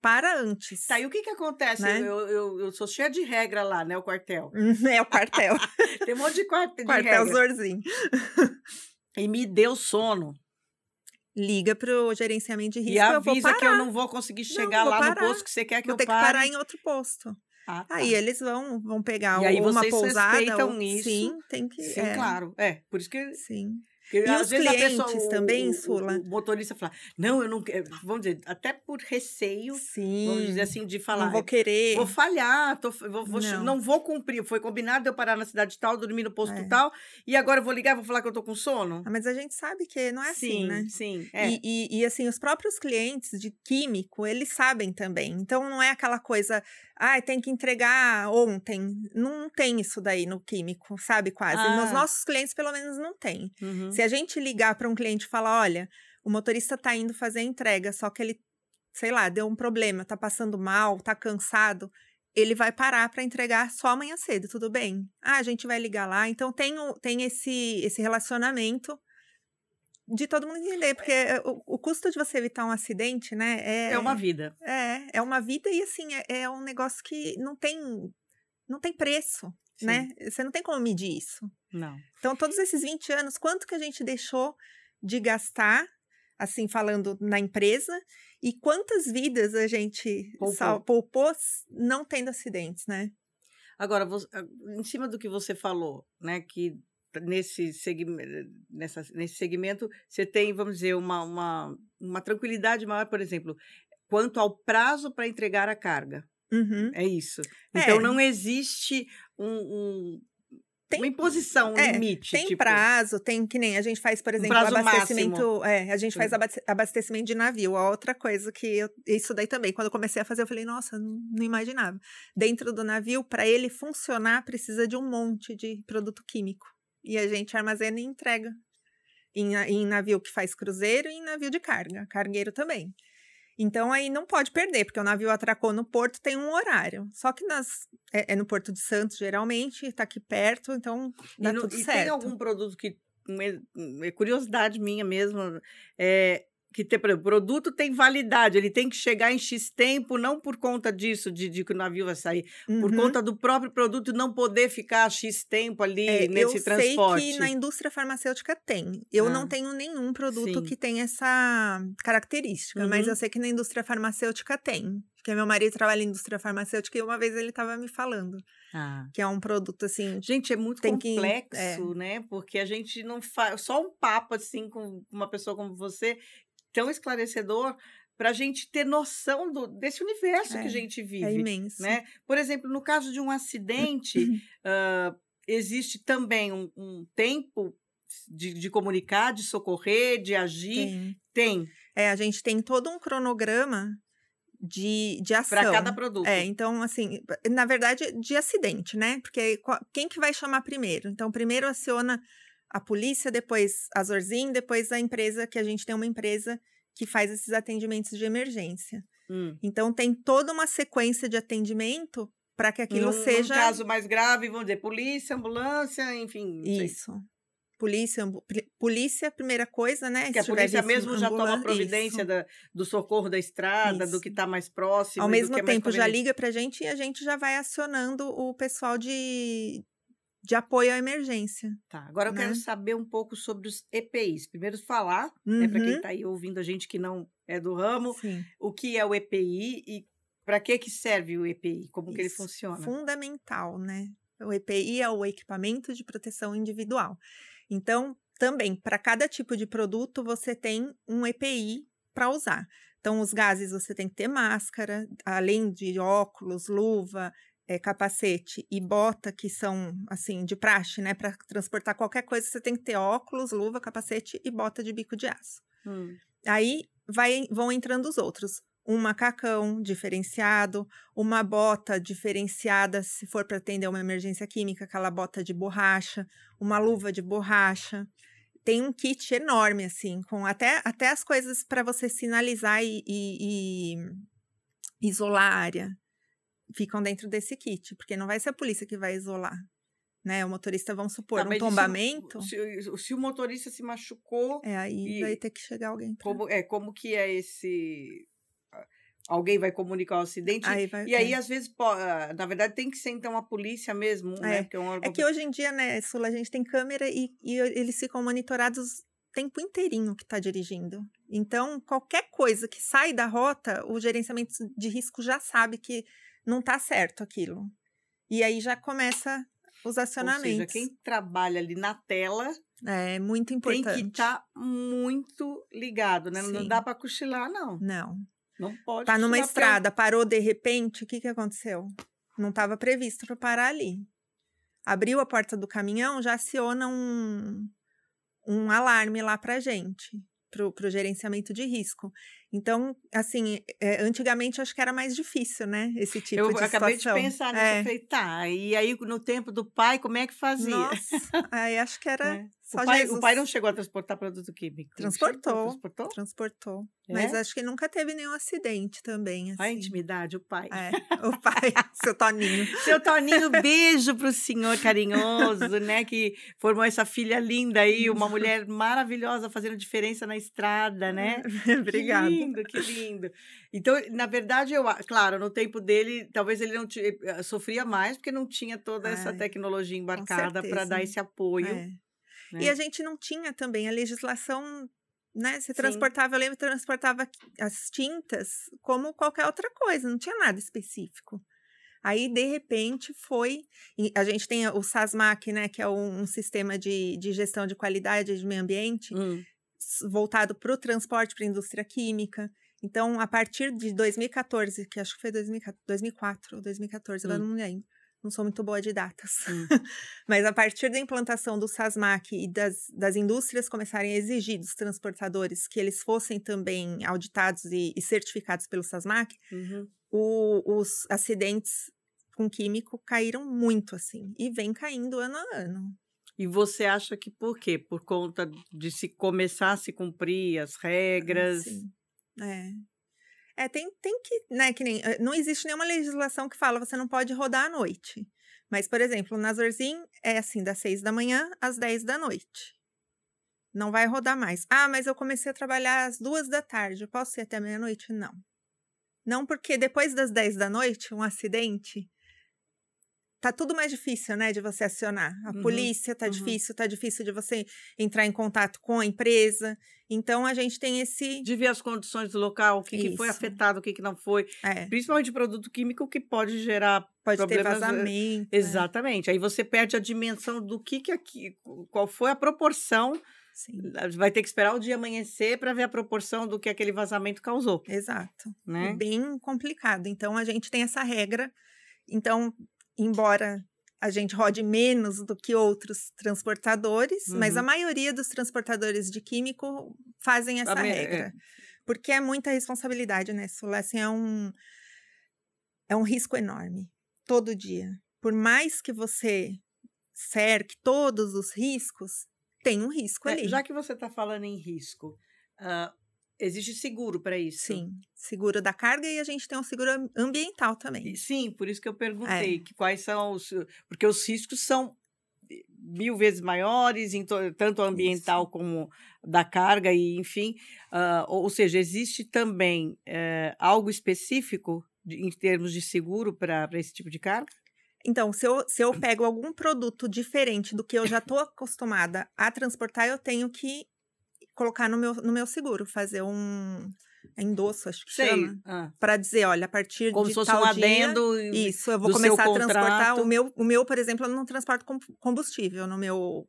B: Para antes.
A: Tá, e o que que acontece?
B: Né?
A: Eu, eu, eu sou cheia de regra lá, né, o quartel.
B: É o quartel.
A: Tem um monte de, quart de
B: quartel
A: regra.
B: Zorzinho.
A: E me deu sono.
B: Liga pro gerenciamento de risco.
A: E
B: eu vou
A: avisa
B: parar.
A: que eu não vou conseguir chegar
B: vou
A: lá no posto que você quer que
B: vou
A: eu
B: ter que
A: pare.
B: parar em outro posto.
A: Ah, tá.
B: Aí eles vão, vão pegar
A: E
B: uma pousada.
A: respeitam
B: ou...
A: isso?
B: Sim, tem que.
A: Sim,
B: é,
A: claro. É, por isso que
B: Sim.
A: Porque,
B: E
A: às
B: os
A: vezes, a
B: clientes
A: pessoa, o-
B: também,
A: o,
B: Sula?
A: O, motorista fala, não, eu não quero. Vamos dizer, até por receio,
B: Sim.
A: vamos dizer assim, de falar.
B: Não vou querer.
A: Vou falhar, tô, vou, vou-
B: Não.
A: não. vou cumprir. Foi combinado eu parar na cidade tal, dormir no posto
B: É.
A: tal, e agora eu vou ligar e vou falar que eu tô com sono?
B: Ah, Mas a gente sabe que não é assim,
A: sim,
B: né?
A: sim. É.
B: E, e, e, assim, os próprios clientes de químico, eles sabem também. Então, não é aquela coisa, ah, tem que entregar ontem. Não tem isso daí no químico, sabe? Quase. Nos
A: Ah.
B: nossos clientes, pelo menos, não tem.
A: Uhum.
B: Se a gente ligar para um cliente e falar, olha, o motorista tá indo fazer a entrega, só que ele, sei lá, deu um problema, tá passando mal, tá cansado, ele vai parar para entregar só amanhã cedo, tudo bem? Ah, a gente vai ligar lá. Então tem, tem esse, esse relacionamento de todo mundo entender, porque é, o, o custo de você evitar um acidente, né? É,
A: É uma vida.
B: é, é uma vida e assim, é, é um negócio que não tem, não tem preço,
A: Sim.
B: né? Você não tem como medir isso.
A: Não.
B: Então, todos esses 20 anos, quanto que a gente deixou de gastar, assim, falando na empresa, e quantas vidas a gente
A: Poupou.
B: sal- poupou não tendo acidentes, né?
A: Agora, você- ah, em cima do que você falou, né, que nesse segmento, nessa, nesse segmento você tem, vamos dizer, uma, uma, uma tranquilidade maior, por exemplo, quanto ao prazo para entregar a carga.
B: Uhum.
A: É isso.
B: É.
A: Então, não existe um, um-
B: Tem-
A: uma imposição, um
B: é,
A: limite.
B: Tem
A: tipo,
B: prazo, tem que nem a gente faz, por exemplo,
A: prazo
B: abastecimento. É, a gente faz abaste- abastecimento de navio. A outra coisa que eu, isso daí também, quando eu comecei a fazer, eu falei, nossa, não, não imaginava. Dentro do navio, para ele funcionar, precisa de um monte de produto químico. E a gente armazena e entrega. Em, em navio que faz cruzeiro e em navio de carga, cargueiro também. Então aí não pode perder, porque o navio atracou no porto, tem um horário. Só que nas, é, é no Porto de Santos, geralmente, está aqui perto, então
A: E,
B: dá
A: no-
B: tudo
A: e
B: certo.
A: tem algum produto que. uma- É curiosidade minha mesmo. É, que tem, por exemplo, o produto tem validade, ele tem que chegar em X tempo, não por conta disso, de, de que o navio vai sair, por
B: Uhum.
A: conta do próprio produto não poder ficar X tempo ali
B: É,
A: nesse
B: eu
A: transporte.
B: sei que na indústria farmacêutica tem. Eu
A: Ah.
B: não tenho nenhum produto
A: Sim.
B: que tenha essa característica, mas
A: Uhum.
B: eu sei que na indústria farmacêutica tem. Porque meu marido trabalha em indústria farmacêutica e uma vez ele estava me falando
A: Ah.
B: que é um produto assim.
A: Gente, é muito
B: Tem que-
A: complexo,
B: é.
A: né? Porque a gente não faz. Só um papo assim com uma pessoa como você, tão esclarecedor, para a gente ter noção do, desse universo que
B: É,
A: a gente vive.
B: É imenso.
A: né? Por exemplo, no caso de um acidente, ah, existe também um, um tempo de, de comunicar, de socorrer, de agir.
B: Tem.
A: Tem,
B: É, a gente tem todo um cronograma de, de ação.
A: para cada produto.
B: É, então, assim, na verdade, de acidente, né? Porque quem que vai chamar primeiro? Então, primeiro aciona a polícia, depois a Zorzin, depois a empresa, que a gente tem uma empresa que faz esses atendimentos de emergência.
A: Hum.
B: Então, tem toda uma sequência de atendimento para que aquilo
A: num,
B: seja
A: caso mais grave, vamos dizer, polícia, ambulância, enfim. sei.
B: isso. Polícia, ambu- polícia, primeira coisa, né?
A: Que a polícia mesmo já toma
B: ambulância-
A: providência da, do socorro da estrada, do
B: Isso.
A: que está mais próximo.
B: Ao
A: do
B: mesmo
A: é
B: tempo, já liga pra gente e a gente já vai acionando o pessoal de, de apoio à emergência.
A: Tá, agora eu quero
B: né?
A: saber um pouco sobre os EPIs. Primeiro falar, né, para quem
B: Uhum.
A: está aí ouvindo a gente que não é do ramo,
B: Sim.
A: o que é o EPI e para que que serve o EPI, como que ele
B: Isso.
A: funciona.
B: Fundamental, né? O EPI é o equipamento de proteção individual. Então, também, para cada tipo de produto, você tem um EPI para usar. Então, os gases você tem que ter máscara, além de óculos, luva, eh, capacete e bota, que são, assim, de praxe, né? Para transportar qualquer coisa, você tem que ter óculos, luva, capacete e bota de bico de aço.
A: Hum.
B: Aí vai, vão entrando os outros. um macacão diferenciado, uma bota diferenciada se for para atender uma emergência química, aquela bota de borracha, uma luva de borracha. Tem um kit enorme, assim, com até, até as coisas para você sinalizar e, e, e isolar a área. Ficam dentro desse kit, porque não vai ser a polícia que vai isolar né? O motorista, vamos supor, tá, um tombamento.
A: Se, se, se, o motorista se machucou.
B: É, aí e, vai ter que chegar alguém. Pra...
A: Como, é, como que é esse. Alguém vai comunicar o acidente. Aí vai, e aí, é. às vezes, ah, na verdade, tem que ser então a polícia mesmo, é. né?
B: Porque é, um órgão... é que hoje em dia, né, Sula, a gente tem câmera e, e eles ficam monitorados o tempo inteirinho que está dirigindo. Então, qualquer coisa que sai da rota, o gerenciamento de risco já sabe que não está certo aquilo. E aí já começa os acionamentos. Ou seja,
A: quem trabalha ali na tela
B: é muito importante.
A: Tem que estar tá muito ligado, né? Sim. Não dá para cochilar, não.
B: Não.
A: Não pode.
B: Tá numa estrada, pra... parou de repente, o que que aconteceu? Não estava previsto para parar ali. Abriu a porta do caminhão, já aciona um, um alarme lá para gente para o gerenciamento de risco. Então, assim, é, antigamente acho que era mais difícil, né? Esse tipo
A: eu
B: de situação.
A: Eu acabei de pensar nisso, é. falei, tá, e aí no tempo do pai, como é que fazia?
B: Nossa, aí acho que era é.
A: o, pai, o pai não chegou a transportar produto químico?
B: Transportou. Transportou? Transportou. É? Mas acho que nunca teve nenhum acidente também, assim.
A: A intimidade, o pai.
B: É, o pai, seu Toninho.
A: Seu Toninho, beijo pro senhor carinhoso, né? Que formou essa filha linda aí, uma mulher maravilhosa fazendo diferença na estrada, né?
B: Obrigada
A: lindo, que lindo. Então, na verdade, eu, claro, no tempo dele, talvez ele não t, eh, sofria mais porque não tinha toda essa é, tecnologia embarcada para dar esse apoio. É.
B: Né? E a gente não tinha também a legislação, né? Você transportava, Sim. eu lembro, transportava as tintas como qualquer outra coisa, não tinha nada específico. Aí, de repente, foi. A gente tem o SASMAC, né? Que é um, um sistema de, de gestão de qualidade de meio ambiente. Hum voltado para o transporte, para a indústria química. Então, a partir de 2014, que acho que foi 2004 ou 2014, hum. eu não lembro. Não sou muito boa de datas. Hum. Mas a partir da implantação do SASMAC e das, das indústrias começarem a exigir dos transportadores que eles fossem também auditados e, e certificados pelo SASMAC, uhum. o, os acidentes com químico caíram muito, assim. E vem caindo ano a ano.
A: E você acha que por quê? Por conta de se começar a se cumprir as regras?
B: Sim. É. É, tem, tem que, né, que nem, eh, não existe nenhuma legislação que fala você não pode rodar à noite. Mas, por exemplo, na Zorzin é assim, das seis da manhã às dez da noite. Não vai rodar mais. Ah, mas eu comecei a trabalhar às duas da tarde, eu posso ir até meia-noite? Não. Não porque depois das dez da noite, um acidente, tá tudo mais difícil, né, de você acionar. A uhum, polícia tá uhum. difícil, tá difícil de você entrar em contato com a empresa. Então a gente tem esse
A: de ver as condições do local, o que, que foi afetado, o que, que não foi, é. principalmente produto químico que pode gerar
B: pode
A: problemas.
B: ter eh, vazamento.
A: É. Exatamente. É. Aí você perde a dimensão do que que aqui, qual foi a proporção Sim. Vai ter que esperar o dia amanhecer para ver a proporção do que aquele vazamento causou.
B: Exato. Né? Bem complicado. Então a gente tem essa regra. Então, embora a gente rode menos do que outros transportadores, uhum. mas a uhum. maioria dos transportadores de químico fazem essa a regra. É. Porque é muita responsabilidade, né, Sula? Assim, é um, é um risco enorme, todo dia. Por mais que você cerque todos os riscos, tem um risco é, ali.
A: Já que você está falando em risco, uh, Existe seguro para isso?
B: Sim, seguro da carga e a gente tem um seguro ambiental também.
A: Sim, por isso que eu perguntei é. que quais são os. Porque os riscos são mil vezes maiores, tanto ambiental isso. como da carga, e enfim. Uh, ou seja, existe também uh, algo específico de, em termos de seguro para esse tipo de carga?
B: Então, se eu, se eu pego algum produto diferente do que eu já estou acostumada a transportar, eu tenho que colocar no meu, no meu seguro, fazer um endosso, acho que Sei. chama, ah. para dizer, olha, a partir
A: Como
B: de
A: se fosse
B: tal
A: um adendo
B: dia, isso, eu vou começar a transportar o meu, o meu, por exemplo, eu não transporto combustível no meu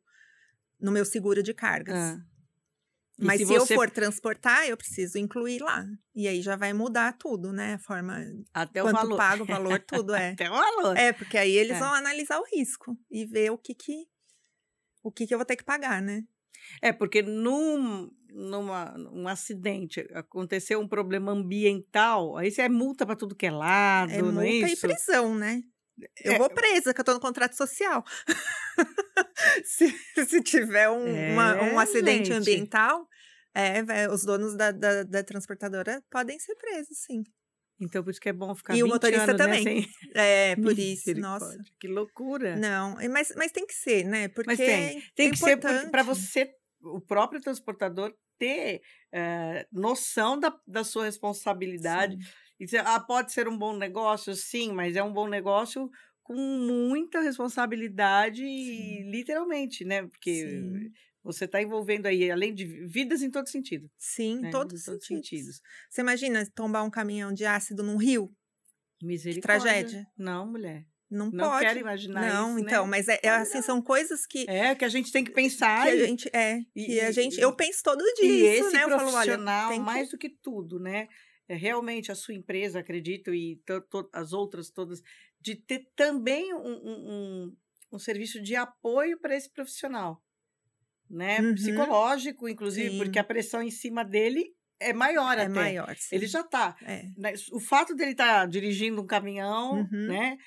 B: no meu seguro de cargas. Ah. Mas se, se você... eu for transportar, eu preciso incluir lá. E aí já vai mudar tudo, né? A forma.
A: Até
B: quanto
A: o valor.
B: paga o valor, tudo é.
A: Até o valor.
B: É, porque aí eles é. vão analisar o risco e ver o que que o que, que eu vou ter que pagar, né?
A: É, porque num, numa, um acidente, aconteceu um problema ambiental, aí você é multa para tudo que é lado,
B: É
A: não é
B: multa e
A: isso?
B: prisão, né? Eu
A: É,
B: vou presa, que eu tô no contrato social. se, se tiver um, uma- um
A: É,
B: acidente
A: gente.
B: ambiental, é, os donos da, da, da transportadora podem ser presos, sim.
A: Então, por isso que é bom ficar
B: E o
A: 20
B: motorista
A: anos, né,
B: também.
A: sem-
B: É, por isso, nossa.
A: Que loucura.
B: Não, e- mas, mas tem que ser, né? Porque
A: Mas tem.
B: é
A: Tem que ser para você, o próprio transportador, ter eh, noção da, da sua responsabilidade.
B: Sim.
A: E dizer, ah, pode ser um bom negócio, sim, mas é um bom negócio com muita responsabilidade, literalmente, né? Porque
B: Sim.
A: Você está envolvendo aí, além de vidas em todo sentido.
B: Sim,
A: né?
B: em todos
A: em
B: os
A: todos os
B: sentidos.
A: sentidos.
B: Você imagina tombar um caminhão de ácido num rio?
A: Misericórdia.
B: tragédia.
A: Não, mulher.
B: Não,
A: Não
B: pode.
A: quero imaginar
B: Não,
A: isso,
B: então,
A: né?
B: mas é, é assim, são coisas que,
A: É, que a gente tem que pensar.
B: que a
A: e-
B: gente é,
A: e-
B: que a
A: e-
B: gente,
A: e-
B: eu penso todo
A: E
B: dia isso,
A: esse
B: né? Eu falo, olha,
A: profissional,
B: tem que-
A: mais do que tudo, né? É realmente a sua empresa, acredito, e as outras todas, de ter também um, um, um- um serviço de apoio para esse profissional, né?
B: Uhum.
A: Psicológico, inclusive,
B: Sim.
A: porque a pressão em cima dele é maior
B: é
A: até.
B: maior.
A: Ele já está.
B: é.
A: O fato dele estar dirigindo um caminhão,
B: Uhum.
A: né?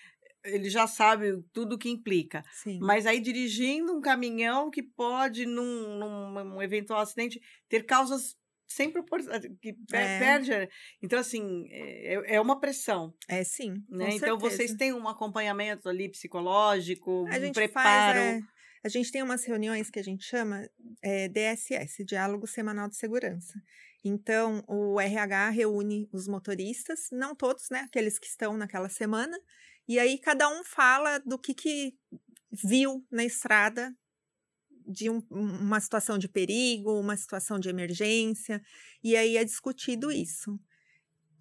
A: Ele já sabe tudo o que implica.
B: Sim.
A: Mas aí dirigindo um caminhão que pode, num, num eventual acidente, ter causas sem proporção, que per-
B: É.
A: perde. a- Então, assim, é, é uma pressão,
B: É sim.
A: né? Então, vocês
B: certeza.
A: têm um acompanhamento ali psicológico,
B: A
A: um preparo.
B: faz, é, a gente tem umas reuniões que a gente chama é, DSS, Diálogo Semanal de Segurança. Então, o RH reúne os motoristas, não todos, né? Aqueles que estão naquela semana, e aí cada um fala do que, que viu na estrada de um- uma situação de perigo, uma situação de emergência, e aí é discutido isso.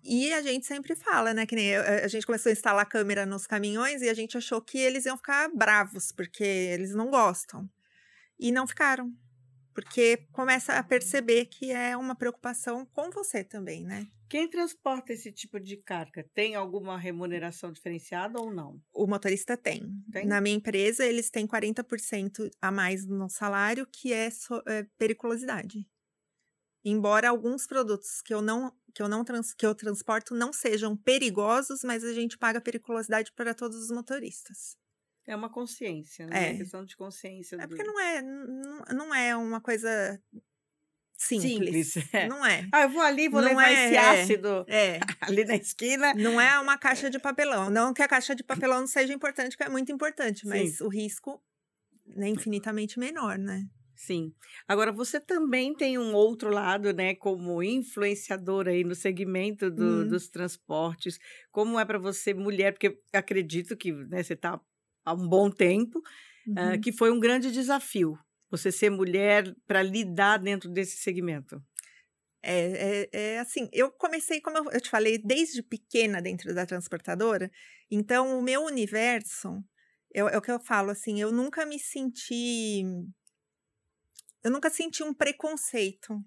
B: E a gente sempre fala, né? Que nem a gente começou a instalar câmera nos caminhões e a gente achou que eles iam ficar bravos, porque eles não gostam. E não ficaram. Porque começa a perceber que é uma preocupação com você também, né?
A: Quem transporta esse tipo de carga tem alguma remuneração diferenciada ou não?
B: O motorista tem.
A: Tem?
B: Na minha empresa, eles têm 40% a mais no salário, que é, so- é periculosidade. Embora alguns produtos que eu não que eu não trans- que eu transporto não sejam perigosos, mas a gente paga periculosidade para todos os motoristas.
A: É uma consciência, né?
B: É.
A: questão de consciência.
B: É
A: do-
B: porque não é não, não é uma coisa simples.
A: Simples, é.
B: Não é.
A: Ah, eu vou ali, vou
B: Não
A: levar
B: é,
A: esse
B: é.
A: ácido
B: É,
A: ali na esquina.
B: não é uma caixa de papelão. Não que a caixa de papelão não seja importante, que é muito importante, mas o risco é infinitamente menor, né?
A: Sim. Agora, você também tem um outro lado, né, como influenciadora aí no segmento do-
B: Hum.
A: dos transportes. Como é para você, mulher, porque acredito que né, você está há um bom tempo, ah,
B: Uhum.
A: que foi um grande desafio você ser mulher para lidar dentro desse segmento.
B: É, é, é assim, eu comecei, como eu, te falei, desde pequena dentro da transportadora, então o meu universo, eu- é o que eu falo, assim, eu nunca me senti. Eu nunca senti um preconceito,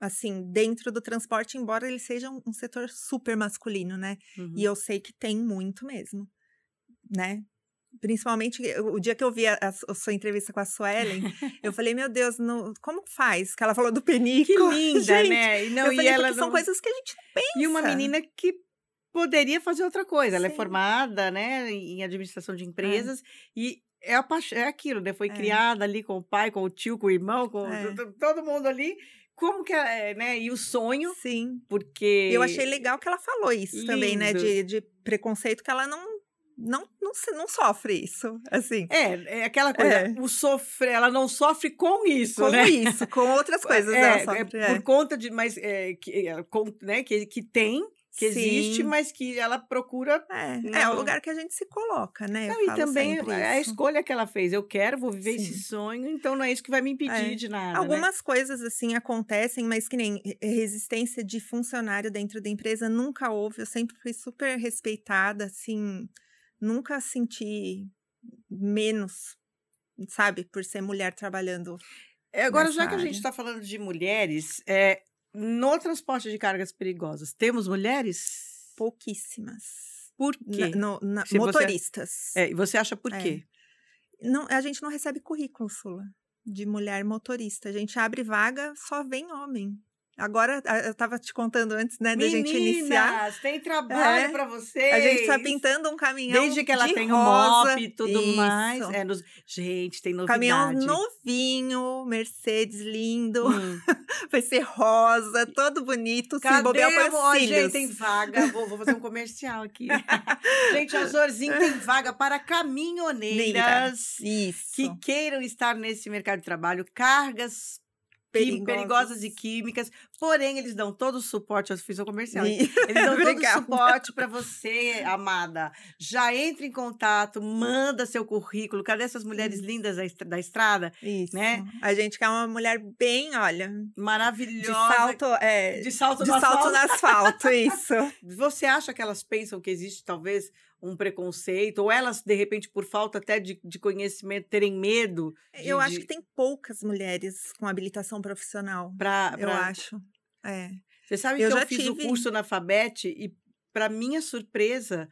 B: assim, dentro do transporte, embora ele seja um, um setor super masculino, né?
A: Uhum.
B: E eu sei que tem muito mesmo, né? Principalmente o dia que eu vi a, a su- a sua entrevista com a Suelen, eu falei, meu Deus, não- como faz? Que ela falou do penico.
A: Que linda,
B: Gente,
A: né? E, não,
B: eu
A: e
B: falei,
A: ela
B: porque são
A: não-
B: coisas que a gente não pensa.
A: E uma menina que poderia fazer outra coisa. Ela é formada, né, em administração de empresas e é, a é aquilo, né? Foi
B: É.
A: criada ali com o pai, com o tio, com o irmão, com
B: É.
A: to- to- todo mundo ali. Como que é, né? E o sonho,
B: Sim.
A: porque
B: Eu achei legal que ela falou isso também, né?
A: Lindo.
B: De, de preconceito, que ela não, não, não, não sofre isso, assim.
A: é, é aquela coisa,
B: É.
A: o sofrer, ela não sofre com isso,
B: Com
A: né?
B: isso, com outras coisas
A: é,
B: ela
A: é
B: sofre. é.
A: por conta de, mas é, que, é, com- né, que, que tem, que existe,
B: Sim.
A: mas que ela procura
B: É, é o
A: Não.
B: lugar que a gente se coloca, né?
A: Não, e também a
B: isso.
A: escolha que ela fez. Eu quero, vou viver esse
B: Sim.
A: sonho, então não é isso que vai me impedir
B: É.
A: de nada. né?
B: Algumas coisas, assim, acontecem, mas que nem re- resistência de funcionário dentro da empresa nunca houve. Eu sempre fui super respeitada, assim, nunca senti menos, sabe, por ser mulher trabalhando.
A: É, Agora, já que a gente
B: área.
A: está falando de mulheres, é, no transporte de cargas perigosas, temos mulheres?
B: Pouquíssimas.
A: Por
B: Na-
A: quê?
B: no- na-
A: Se você-
B: motoristas.
A: É, e você acha por
B: É.
A: quê?
B: Não, a gente não recebe currículo, Sula. de mulher motorista. A gente abre vaga, só vem homem. Agora, eu estava te contando antes, né, da gente iniciar.
A: tem trabalho é, para vocês.
B: A gente está pintando um caminhão
A: Desde que ela
B: de
A: tem
B: rosa.
A: o mop e tudo
B: Isso.
A: mais. É, nos... Gente, tem novidade.
B: Caminhão novinho, Mercedes lindo.
A: Hum.
B: Vai ser rosa, todo bonito,
A: Cadê?
B: bobear para
A: gente, tem vaga. Vou, vou fazer um comercial aqui. gente, a Zorzinho tem vaga para caminhoneiras
B: Isso.
A: que queiram estar nesse mercado de trabalho. Cargas perigosas. perigosas e químicas, porém eles dão todo o suporte, eu fiz o comercial, eles dão todo o suporte para você, amada. Já entre em contato, manda seu currículo. Cadê essas mulheres lindas da estrada?
B: Isso.
A: Né?
B: A gente quer uma mulher bem, olha,
A: maravilhosa.
B: De salto, é,
A: de salto,
B: de
A: no,
B: salto
A: asfalto.
B: no asfalto, isso.
A: Você acha que elas pensam que existe talvez um preconceito, ou elas, de repente, por falta até de, de conhecimento, terem medo? De,
B: eu acho que tem poucas mulheres com habilitação profissional.
A: Pra, pra...
B: Eu acho. É.
A: Você sabe
B: eu
A: que
B: já
A: eu fiz
B: tive...
A: o curso na FABET e, para minha surpresa,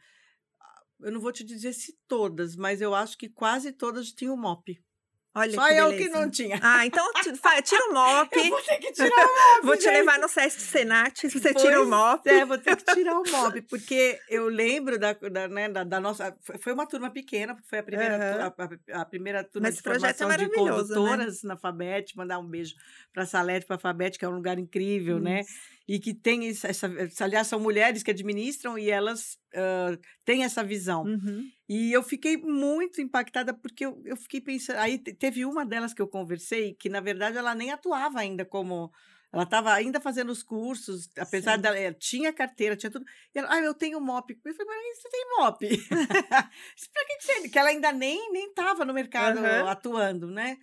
A: eu não vou te dizer se todas, mas eu acho que quase todas tinham MOP.
B: Olha
A: Só eu
B: beleza.
A: que não tinha.
B: Ah, então tira o mop.
A: Eu vou ter que tirar o mop.
B: vou te
A: gente.
B: levar no Sesc Senat, você
A: Pois
B: tira o mop.
A: É, vou ter que tirar o mop, porque eu lembro da, da, né, da, da nossa. Foi uma turma pequena, porque foi a primeira,
B: Uhum.
A: a, a, primeira turma
B: Mas
A: de
B: é
A: formação de
B: maravilhoso, né?
A: condutoras na FABET. Mandar um beijo para a Salete, para a FABET, que é um lugar incrível, né? E que tem essa, essa. Aliás, são mulheres que administram e elas ah, têm essa visão.
B: Uhum.
A: E eu fiquei muito impactada porque eu, eu fiquei pensando. Aí te- teve uma delas que eu conversei que, na verdade, ela nem atuava ainda como. Ela estava ainda fazendo os cursos, apesar
B: Sim.
A: dela. eh, Tinha carteira, tinha tudo. E ela, ah, eu tenho MOP. Eu falei, mas você tem MOP? Pra que, que você. Que ela ainda nem nem estava no mercado
B: Aham.
A: atuando, né?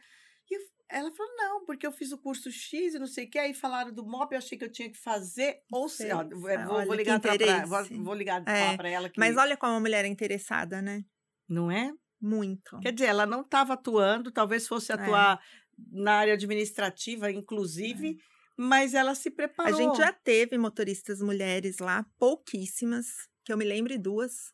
A: Ela falou, não, porque eu fiz o curso X e não sei o que, aí falaram do MOP, eu achei que eu tinha que fazer, ou
B: Sei.
A: seja, vou,
B: Ah,
A: vou
B: que
A: ligar pra, pra, vou, vou ligar
B: É,
A: para ela que.
B: Mas olha como a mulher é interessada, né?
A: Não é?
B: Muito.
A: Quer dizer, ela não estava atuando, talvez fosse
B: É.
A: atuar na área administrativa, inclusive, mas ela se
B: A
A: preparou.
B: gente já teve motoristas mulheres lá, pouquíssimas, que eu me lembre duas.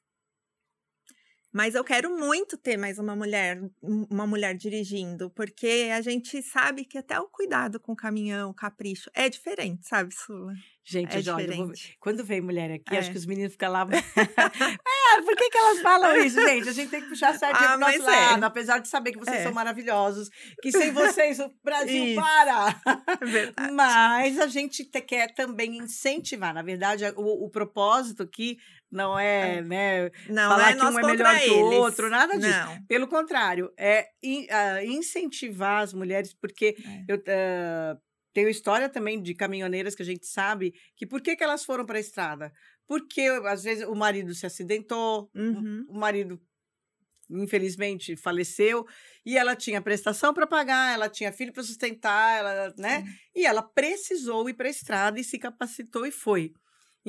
B: Mas eu quero muito ter mais uma mulher, um- uma mulher dirigindo, porque a gente sabe que até o cuidado com o caminhão, o capricho, é diferente, sabe, Sula?
A: Gente,
B: É
A: olha, eu vou- quando vem mulher aqui, acho
B: É.
A: que os meninos ficam lá. é, por que, que elas falam isso, gente? A gente tem que puxar a sardinha
B: Ah,
A: pro nosso
B: é.
A: lado, apesar de saber que vocês
B: É.
A: são maravilhosos, que sem vocês o Brasil
B: Isso.
A: para.
B: É verdade.
A: Mas a gente te- quer também incentivar. Na verdade, o, o propósito aqui não é, né,
B: Não,
A: falar
B: não é
A: que um é melhor que o outro, nada disso.
B: Não.
A: Pelo contrário, é in- ah, incentivar as mulheres, porque
B: É.
A: eu ah, tenho história também de caminhoneiras que a gente sabe que por que, que elas foram para a estrada? Porque às vezes o marido se acidentou, o-
B: Uhum.
A: o marido infelizmente faleceu e ela tinha prestação para pagar, ela tinha filho para sustentar, ela, né? E ela precisou ir para a estrada e se capacitou e foi.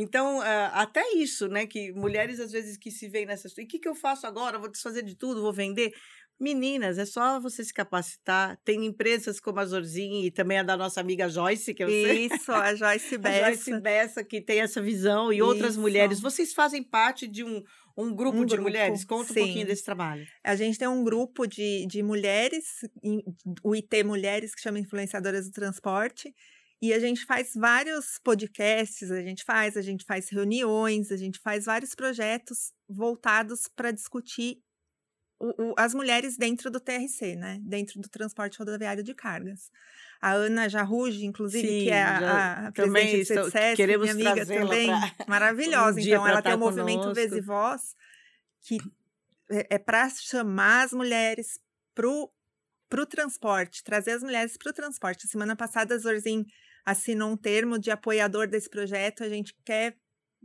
A: Então, ah, até isso, né? Que mulheres às vezes que se veem nessa situação, e o que, que eu faço agora? Vou desfazer de tudo, vou vender. Meninas, é só você se capacitar. Tem empresas como a Zorzinha e também a da nossa amiga Joyce, que eu sei.
B: Isso, a Joyce
A: A
B: Bessa.
A: Joyce Bessa, que tem essa visão, e outras
B: Isso.
A: mulheres. Vocês fazem parte de um, um grupo
B: Um
A: de
B: grupo,
A: mulheres? Conta um
B: sim.
A: pouquinho desse trabalho.
B: A gente tem um grupo de, de mulheres, o IT Mulheres, que chama Influenciadoras do Transporte, e a gente faz vários podcasts, a gente faz, a gente faz reuniões, a gente faz vários projetos voltados para discutir o- o- as mulheres dentro do TRC, né? Dentro do transporte rodoviário de cargas. A Ana Jarruge, inclusive,
A: Sim,
B: que é a, a presidente do
A: queremos
B: minha amiga também,
A: pra-
B: maravilhosa.
A: um
B: então, ela tem o movimento Vez e. Voz, que é, para chamar as mulheres pro, pro transporte, trazer as mulheres pro transporte. Semana passada a Zorzin assinou um termo de apoiador desse projeto. A gente quer,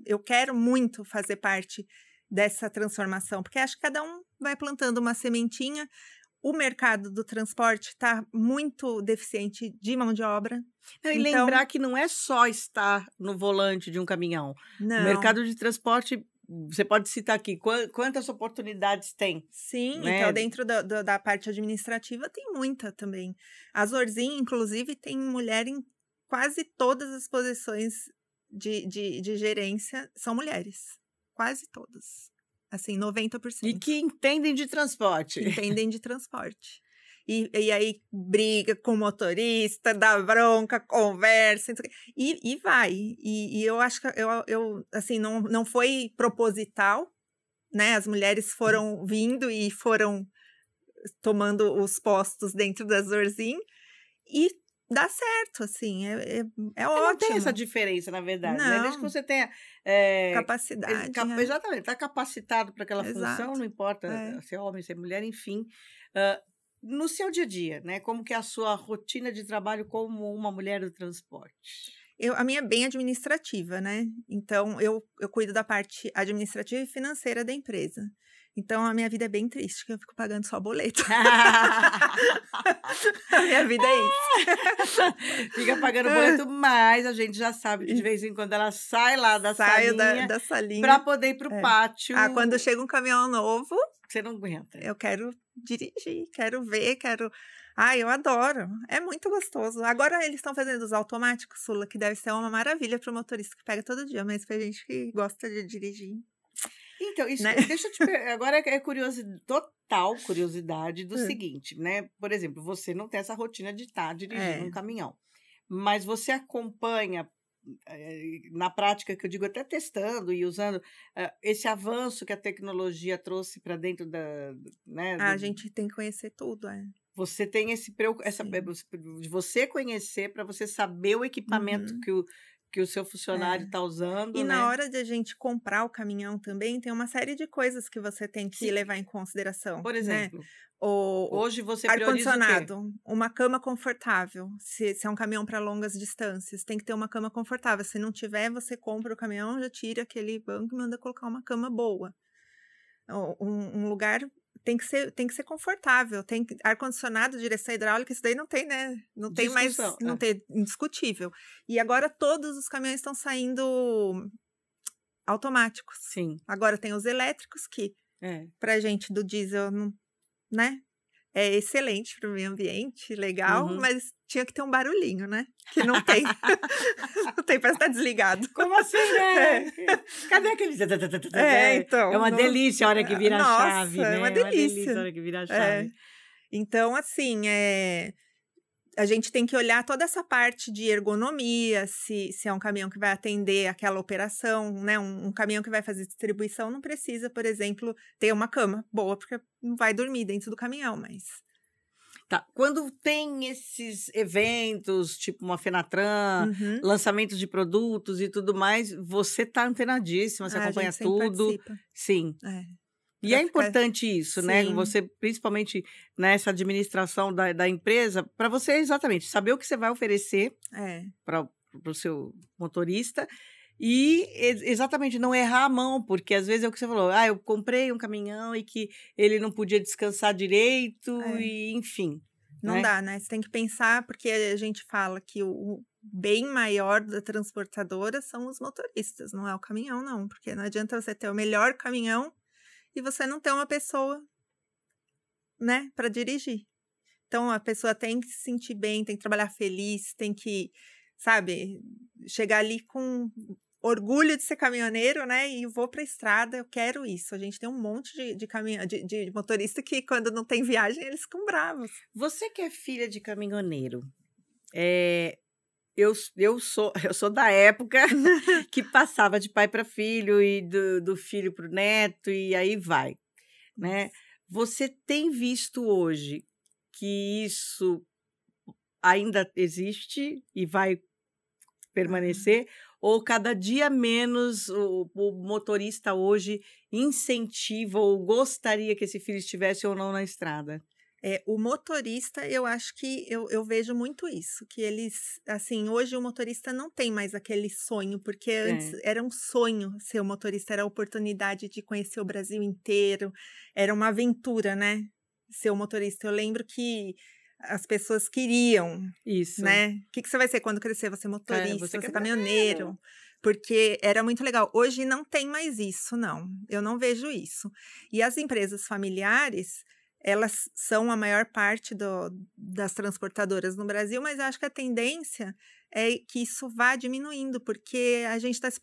B: eu quero muito fazer parte dessa transformação, porque acho que cada um vai plantando uma sementinha. O mercado do transporte está muito deficiente de mão de obra.
A: Não, e
B: Então-
A: lembrar que não é só estar no volante de um caminhão.
B: Não.
A: O mercado de transporte, você pode citar aqui, quan- quantas oportunidades tem?
B: Sim,
A: né?
B: então dentro da, da, da parte administrativa tem muita também. A Zorzin, inclusive, tem mulher em quase todas as posições de, de, de gerência, são mulheres. Quase todas. Assim, 90%.
A: E que entendem de transporte.
B: que entendem de transporte. e, e aí briga com o motorista, dá bronca, conversa, e, e vai. E, e eu acho que eu, eu assim, não, não foi proposital, né? As mulheres foram vindo e foram tomando os postos dentro da Zorzin e dá certo, assim, é, é, é ótimo. Não
A: tem essa diferença, na verdade, não. né? Desde que você tenha... É,
B: Capacidade.
A: Cap é. Exatamente, está capacitado para aquela Exato. função, não importa é. se é homem, se é mulher, enfim. Uh, no seu dia a dia, né? Como que é a sua rotina de trabalho como uma mulher do transporte?
B: Eu, a minha é bem administrativa, né? Então, eu, eu cuido da parte administrativa e financeira da empresa. Então a minha vida é bem triste, que eu fico pagando só boleto. a minha vida é isso.
A: Fica pagando boleto, mas a gente já sabe que de vez em quando ela sai lá da Saio salinha, da, da salinha para poder ir pro é. pátio.
B: Ah, quando chega um caminhão novo,
A: você não aguenta.
B: Eu quero dirigir, quero ver, quero ah, eu adoro. É muito gostoso. Agora eles estão fazendo os automáticos, Sula, que deve ser uma maravilha para o motorista que pega todo dia, mas para gente que gosta de dirigir,
A: então, isso, né? deixa eu te agora é curiosidade, total curiosidade do hum. seguinte, né? Por exemplo, você não tem essa rotina de estar dirigindo é. um caminhão, mas você acompanha eh, na prática que eu digo até testando e usando uh, esse avanço que a tecnologia trouxe para dentro da né,
B: a gente tem que conhecer tudo é
A: você tem esse essa de você conhecer para você saber o equipamento uhum. que o que o seu funcionário está é. usando.
B: E
A: né?
B: na hora de a gente comprar o caminhão também, tem uma série de coisas que você tem que Sim. levar em consideração.
A: Por né? exemplo,
B: né? o,
A: hoje você
B: ar-condicionado, uma cama confortável. Se, se é um caminhão para longas distâncias, tem que ter uma cama confortável. Se não tiver, você compra o caminhão, já tira aquele banco e manda colocar uma cama boa. Um, um lugar tem que ser, tem que ser confortável, tem ar-condicionado, direção hidráulica, isso daí não tem, né? Não tem mais, não é. tem indiscutível. E agora todos os caminhões estão saindo automáticos.
A: Sim.
B: Agora tem os elétricos que, é. pra gente do diesel, não, né? É excelente para o meio ambiente, legal, uhum. mas tinha que ter um barulhinho, né? Que não tem. não tem para estar desligado.
A: Como assim, né? É. Cadê aquele. É, então. É uma não... delícia a hora que vira Nossa, a chave, né?
B: É uma delícia. É uma delícia
A: a hora que vira a é. chave. É.
B: Então, assim, é a gente tem que olhar toda essa parte de ergonomia, se, se é um caminhão que vai atender aquela operação, né? Um, um, caminhão que vai fazer distribuição não precisa, por exemplo, ter uma cama boa, porque não vai dormir dentro do caminhão, mas.
A: Tá. Quando tem esses eventos, tipo uma Fenatran, uhum. lançamento de produtos e tudo mais, você tá antenadíssima, você ah, acompanha tudo. Participa. Sim.
B: É.
A: E é importante isso, né? Sim. né? Você, principalmente nessa administração da, da empresa, para você exatamente saber o que você vai oferecer
B: é.
A: para o seu motorista e exatamente não errar a mão, porque às vezes é o que você falou, ah, eu comprei um caminhão e que ele não podia descansar direito, é. e enfim.
B: Não
A: né?
B: dá, né? Você tem que pensar, porque a gente fala que o bem maior da transportadora são os motoristas, não é o caminhão, não. Porque não adianta você ter o melhor caminhão e você não tem uma pessoa, né, para dirigir. Então a pessoa tem que se sentir bem, tem que trabalhar feliz, tem que, sabe, chegar ali com orgulho de ser caminhoneiro, né? E vou para a estrada, eu quero isso. A gente tem um monte de, de, de, de motorista que, quando não tem viagem, eles ficam bravos.
A: Você que é filha de caminhoneiro, é, eu, eu, sou, eu sou da época que passava de pai para filho e do, do filho para o neto e aí vai, né? Você tem visto hoje que isso ainda existe e vai permanecer? Ou cada dia menos o, o, motorista hoje incentiva ou gostaria que esse filho estivesse ou não na estrada?
B: É, o motorista, eu acho que eu, eu vejo muito isso, que eles, assim, hoje o motorista não tem mais aquele sonho, porque antes é. era um sonho ser o motorista, era a oportunidade de conhecer o Brasil inteiro, era uma aventura, né? Ser o motorista. Eu lembro que as pessoas queriam.
A: Isso.
B: Né? O que, que você vai ser quando crescer? Você é motorista, é, você, você é caminhoneiro. Porque era muito legal. Hoje não tem mais isso, não. Eu não vejo isso. E as empresas familiares elas são a maior parte do, das transportadoras no Brasil, mas acho que a tendência é que isso vá diminuindo, porque a gente está se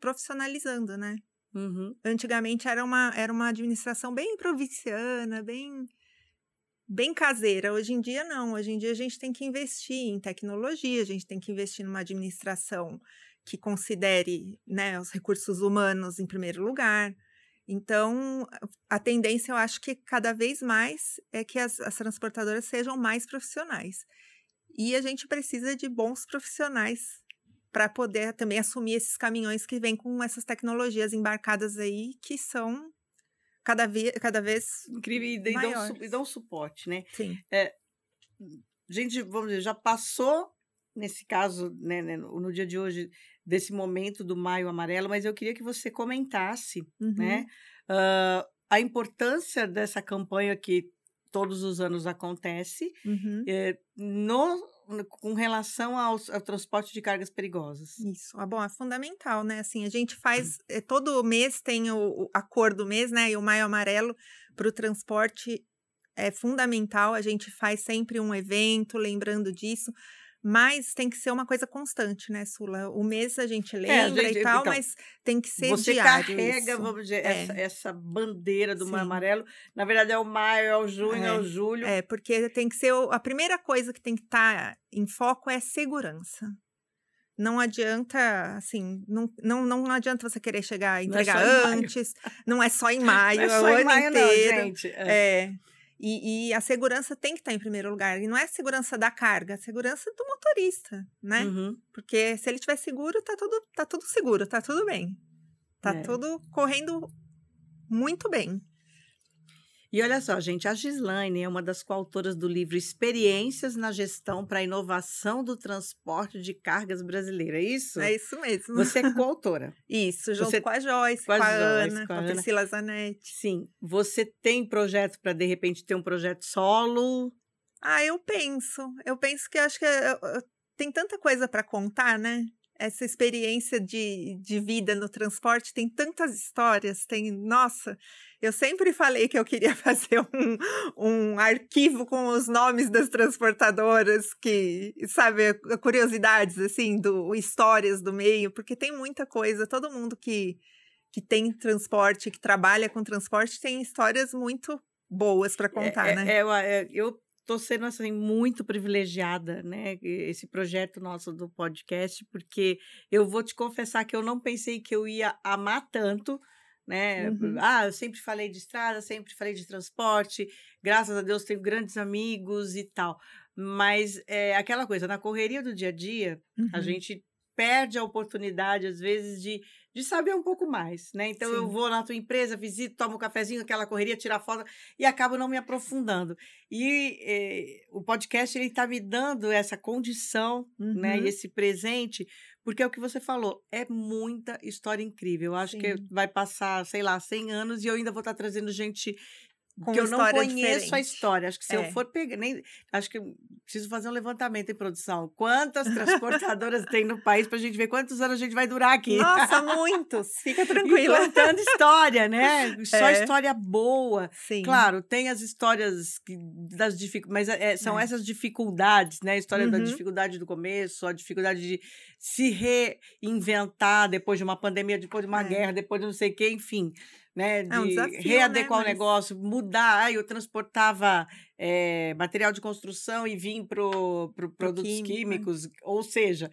B: profissionalizando, né?
A: Uhum.
B: Antigamente era uma, era uma administração bem provinciana, bem bem caseira. Hoje em dia, não. Hoje em dia, a gente tem que investir em tecnologia, a gente tem que investir numa administração que considere né, os recursos humanos em primeiro lugar. Então, a tendência, eu acho que cada vez mais é que as, as transportadoras sejam mais profissionais. E a gente precisa de bons profissionais para poder também assumir esses caminhões que vêm com essas tecnologias embarcadas aí, que são cada, vez cada vez
A: incrível e, dão, e dão suporte, né?
B: Sim.
A: É, gente, vamos dizer, já passou nesse caso, né, né, no dia de hoje, desse momento do Maio Amarelo, mas eu queria que você comentasse,
B: uhum.
A: né, uh, a importância dessa campanha que todos os anos acontece
B: uhum.
A: é, no com relação ao, ao, transporte de cargas perigosas.
B: Isso, ah, bom, é fundamental, né? Assim, a gente faz é, todo mês tem o, a cor do mês, né? E o maio amarelo para o transporte é fundamental. A gente faz sempre um evento lembrando disso. Mas tem que ser uma coisa constante, né, Sula? O mês a gente lembra é, a gente, e tal, então, mas tem que ser
A: você
B: diário.
A: Você carrega,
B: isso.
A: vamos dizer, é. essa, essa, bandeira do mar amarelo. Na verdade, é o maio, é o junho, é, é o julho.
B: É, porque tem que ser. A primeira coisa que tem que estar tá em foco é segurança. Não adianta, assim, não, não, não adianta você querer chegar e entregar não é antes. Não é só em maio, não é, só é o ano maio, inteiro. Não, gente. É. é. E, e, a segurança tem que estar em primeiro lugar. E não é a segurança da carga, é a segurança do motorista, né?
A: Uhum.
B: Porque se ele estiver seguro, tá tudo, tá tudo seguro, tá tudo bem. Tá é. tudo correndo muito bem.
A: E olha só, gente, a Gislaine é uma das coautoras do livro Experiências na Gestão para a Inovação do Transporte de Cargas Brasileira, é isso?
B: É isso mesmo.
A: Você é coautora.
B: isso, junto Você... com a Joyce, com a, com a Joyce, Ana, com a, Ana. Priscila Zanetti.
A: Sim. Você tem projeto para, de repente, ter um projeto solo?
B: Ah, eu penso. Eu penso que acho que eu, tem tanta coisa para contar, né? essa experiência de, de vida no transporte tem tantas histórias, tem, nossa, eu sempre falei que eu queria fazer um, um arquivo com os nomes das transportadoras, que, sabe, curiosidades, assim, do histórias do meio, porque tem muita coisa, todo mundo que, que tem transporte, que trabalha com transporte, tem histórias muito boas para contar,
A: é,
B: né?
A: É, é, eu estou sendo assim muito privilegiada, né? Esse projeto nosso do podcast, porque eu vou te confessar que eu não pensei que eu ia amar tanto, né? Uhum. Ah, eu sempre falei de estrada, sempre falei de transporte. Graças a Deus tenho grandes amigos e tal. Mas é aquela coisa, na correria do dia a dia, uhum. a gente perde a oportunidade, às vezes, de, de saber um pouco mais, né? Então, Sim. eu vou na tua empresa, visito, tomo um cafezinho, aquela correria, tirar foto e acabo não me aprofundando. E eh, o podcast, ele está me dando essa condição, uhum. né? E uhum. esse presente, porque é o que você falou, é muita história incrível. Eu acho Sim. que vai passar, sei lá, 100 anos e eu ainda vou estar trazendo gente com que eu não conheço diferente. a história. Acho que se é. eu for pegar, nem acho que preciso fazer um levantamento em produção. Quantas transportadoras tem no país para a gente ver quantos anos a gente vai durar aqui?
B: Nossa, muitos. Fica tranquila.
A: E contando história, né? Só é. história boa.
B: Sim.
A: Claro, tem as histórias que, das dificuldades, mas é, são é. essas dificuldades, né? A história uhum. da dificuldade do começo, a dificuldade de se reinventar depois de uma pandemia, depois de uma é. guerra, depois de não sei o quê, enfim né? De é um desafio, readequar né? o negócio, mudar. Eu transportava é, material de construção e vim para pro produtos químico, né? químicos, né? ou seja,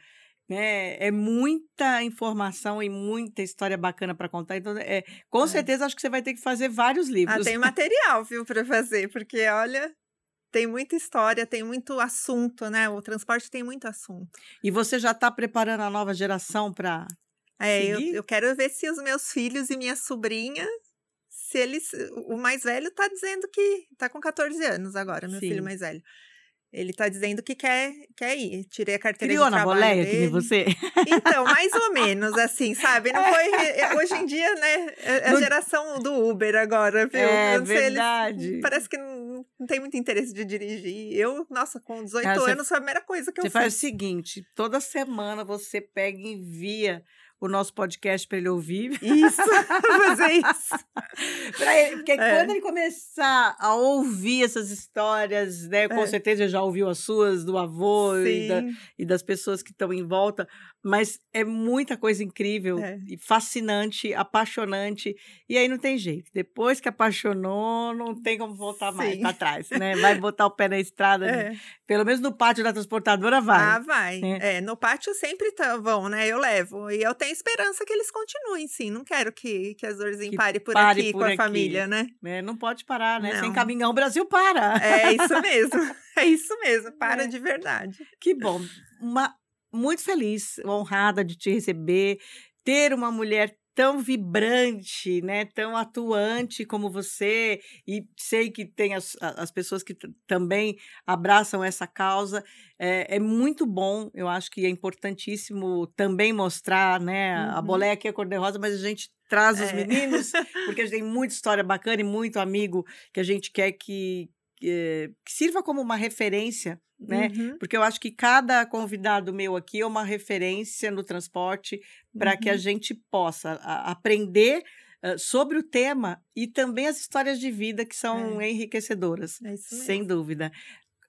A: né? É muita informação e muita história bacana para contar. Então, é, com é. certeza, acho que você vai ter que fazer vários ah, livros.
B: Ah, tem material, viu, para fazer, porque olha. Tem muita história, tem muito assunto, né? O transporte tem muito assunto.
A: E você já está preparando a nova geração para
B: é, eu, eu, quero ver se os meus filhos e minha sobrinha, se eles. O mais velho tá dizendo que. tá com 14 anos agora, meu Sim. filho mais velho. Ele tá dizendo que quer, quer ir. Tirei a carteira Criou de trabalho na boleia, dele.
A: que você?
B: Então, mais ou menos, assim, sabe? Não foi... Eh, hoje em dia, né? É a é geração do Uber agora, viu?
A: É verdade.
B: Eles, parece que não, não, tem muito interesse de dirigir. Eu, nossa, com 18 anos, foi a primeira coisa que eu
A: fiz. Você faz o seguinte, toda semana você pega e envia o nosso podcast para ele ouvir.
B: Isso, fazer isso.
A: ele, porque é. quando ele começar a ouvir essas histórias, né? Com é. certeza já ouviu as suas, do avô e, da, e, das pessoas que estão em volta, mas é muita coisa incrível é. fascinante, apaixonante. E aí não tem jeito. Depois que apaixonou, não tem como voltar Sim. mais para trás, né? Vai botar o pé na estrada, né? É. pelo menos no pátio da transportadora vai.
B: Ah, vai. É, no pátio sempre tá, vão, né? Eu levo. E eu tenho esperança que eles continuem, sim. Não quero que, que as Dorzinhas pare por pare aqui por com a família, né?
A: É, não pode parar, né? Não. Sem caminhão, o Brasil para.
B: É isso mesmo. É isso mesmo. Para é. de verdade.
A: Que bom. Uma, muito feliz, honrada de te receber, ter uma mulher tão vibrante, né, tão atuante como você, e sei que tem as, as pessoas que também abraçam essa causa. É, é, muito bom, eu acho que é importantíssimo também mostrar, né, uhum. a boleia aqui é cor-de-rosa, mas a gente traz os é. meninos, porque a gente tem muita história bacana e muito amigo que a gente quer que, que, sirva como uma referência né? Uhum. Porque eu acho que cada convidado meu aqui é uma referência no transporte para uhum. que a uhum. gente possa aprender uh, sobre o tema e também as histórias de vida que são é. enriquecedoras, é sem dúvida.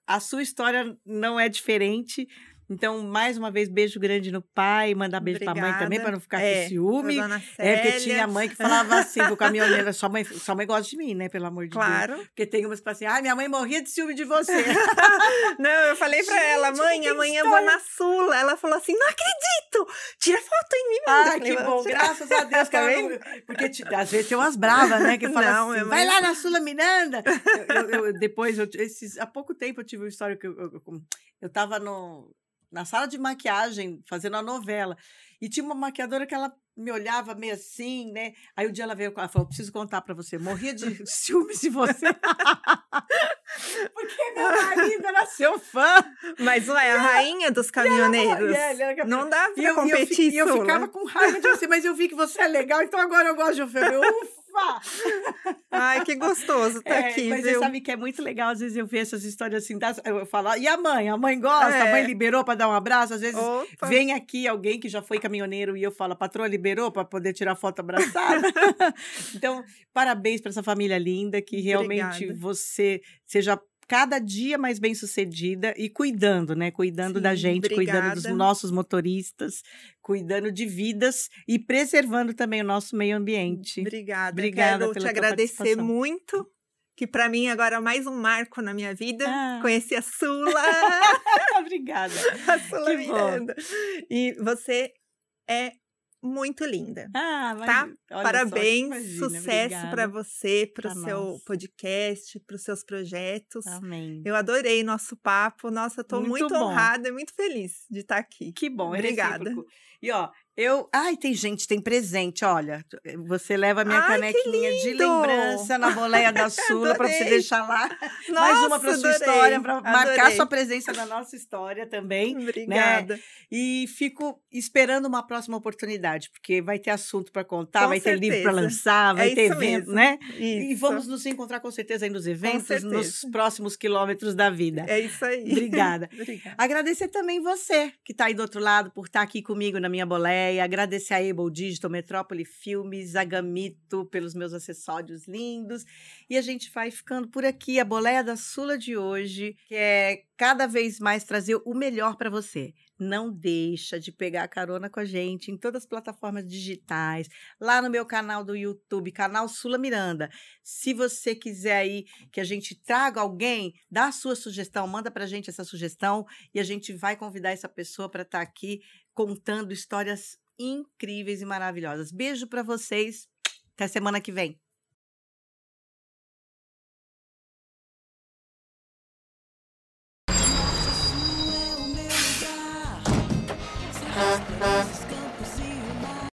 A: A sua história não é diferente, então, mais uma vez, beijo grande no pai, mandar beijo Obrigada. pra mãe também, para não ficar é, com ciúme. É, porque tinha mãe que falava assim pro caminhoneiro, sua mãe, sua mãe gosta de mim, né? Pelo amor de
B: claro.
A: Deus. Porque tem umas que falam assim, ai, minha mãe morria de ciúme de você.
B: não, eu falei pra Gente, ela, mãe, amanhã eu vou na Sula. Ela falou assim, não acredito! Tira foto em mim,
A: mãe. Ah, que bom, graças a Deus. tá vendo? Porque às vezes tem umas bravas, né? Que falam assim, vai lá na Sula Miranda. eu, eu, eu, depois, esses, há pouco tempo eu tive uma história que eu, eu, eu tava no na sala de maquiagem, fazendo a novela. E tinha uma maquiadora que ela me olhava meio assim, né? Aí o um dia ela veio, ela falou: preciso contar para você, morria de ciúmes de você. Porque meu marido era seu fã.
B: Mas não é a rainha dos caminhoneiros. Era, não dá pra competir.
A: E eu, eu, eu, ficava com raiva de você, mas eu vi que você é legal, então agora eu gosto de você. Ufa!
B: Ai, que gostoso tá é, aqui,
A: mas
B: viu?
A: você sabe que é muito legal, às vezes eu vejo essas histórias assim, eu falo, e a mãe? A mãe gosta? É. A mãe é. liberou para dar um abraço? Às vezes Opa. vem aqui alguém que já foi caminhoneiro e eu falo, a patroa liberou para poder tirar foto abraçada? então, parabéns para essa família linda, que realmente Obrigada. você seja cada dia mais bem sucedida e cuidando, né? Cuidando Sim, da gente, obrigada. cuidando dos nossos motoristas, cuidando de vidas e preservando também o nosso meio ambiente.
B: Obrigada. Obrigada Quero te agradecer muito. Que para mim agora é mais um marco na minha vida. Ah. Conheci a Sula.
A: Obrigada.
B: A Sula Miranda. E você é muito linda.
A: Ah, mas,
B: tá? Parabéns, só, sucesso para você, para o seu nós. podcast, para os seus projetos.
A: Amém.
B: Eu adorei nosso papo. Nossa, estou muito, muito honrada e muito feliz de estar aqui.
A: Que bom, é obrigada. E ó, eu. Ai, tem gente, tem presente, olha. Você leva a minha Ai, canequinha de lembrança na boleia da Sula para você deixar lá. Nossa, Mais uma para sua história, para marcar sua presença na nossa história também.
B: Né? Obrigada. Né?
A: E fico esperando uma próxima oportunidade, porque vai ter assunto para contar, com vai certeza. ter livro para lançar, vai é ter evento, mesmo. né? Isso. E vamos nos encontrar com certeza aí nos eventos, nos próximos quilômetros da vida.
B: É isso aí.
A: Obrigada. Obrigada. Agradecer também você que está aí do outro lado por estar tá aqui comigo na minha boleia ideia, agradecer a Able Digital, Metrópole Filmes, a Gamito pelos meus acessórios lindos. E a gente vai ficando por aqui. A boleia da Sula de hoje, que é cada vez mais trazer o melhor para você. Não deixa de pegar carona com a gente em todas as plataformas digitais, lá no meu canal do YouTube, canal Sula Miranda. Se você quiser aí que a gente traga alguém, dá a sua sugestão, manda para a gente essa sugestão e a gente vai convidar essa pessoa para estar tá aqui contando histórias incríveis e maravilhosas. Beijo para vocês. Até semana que vem.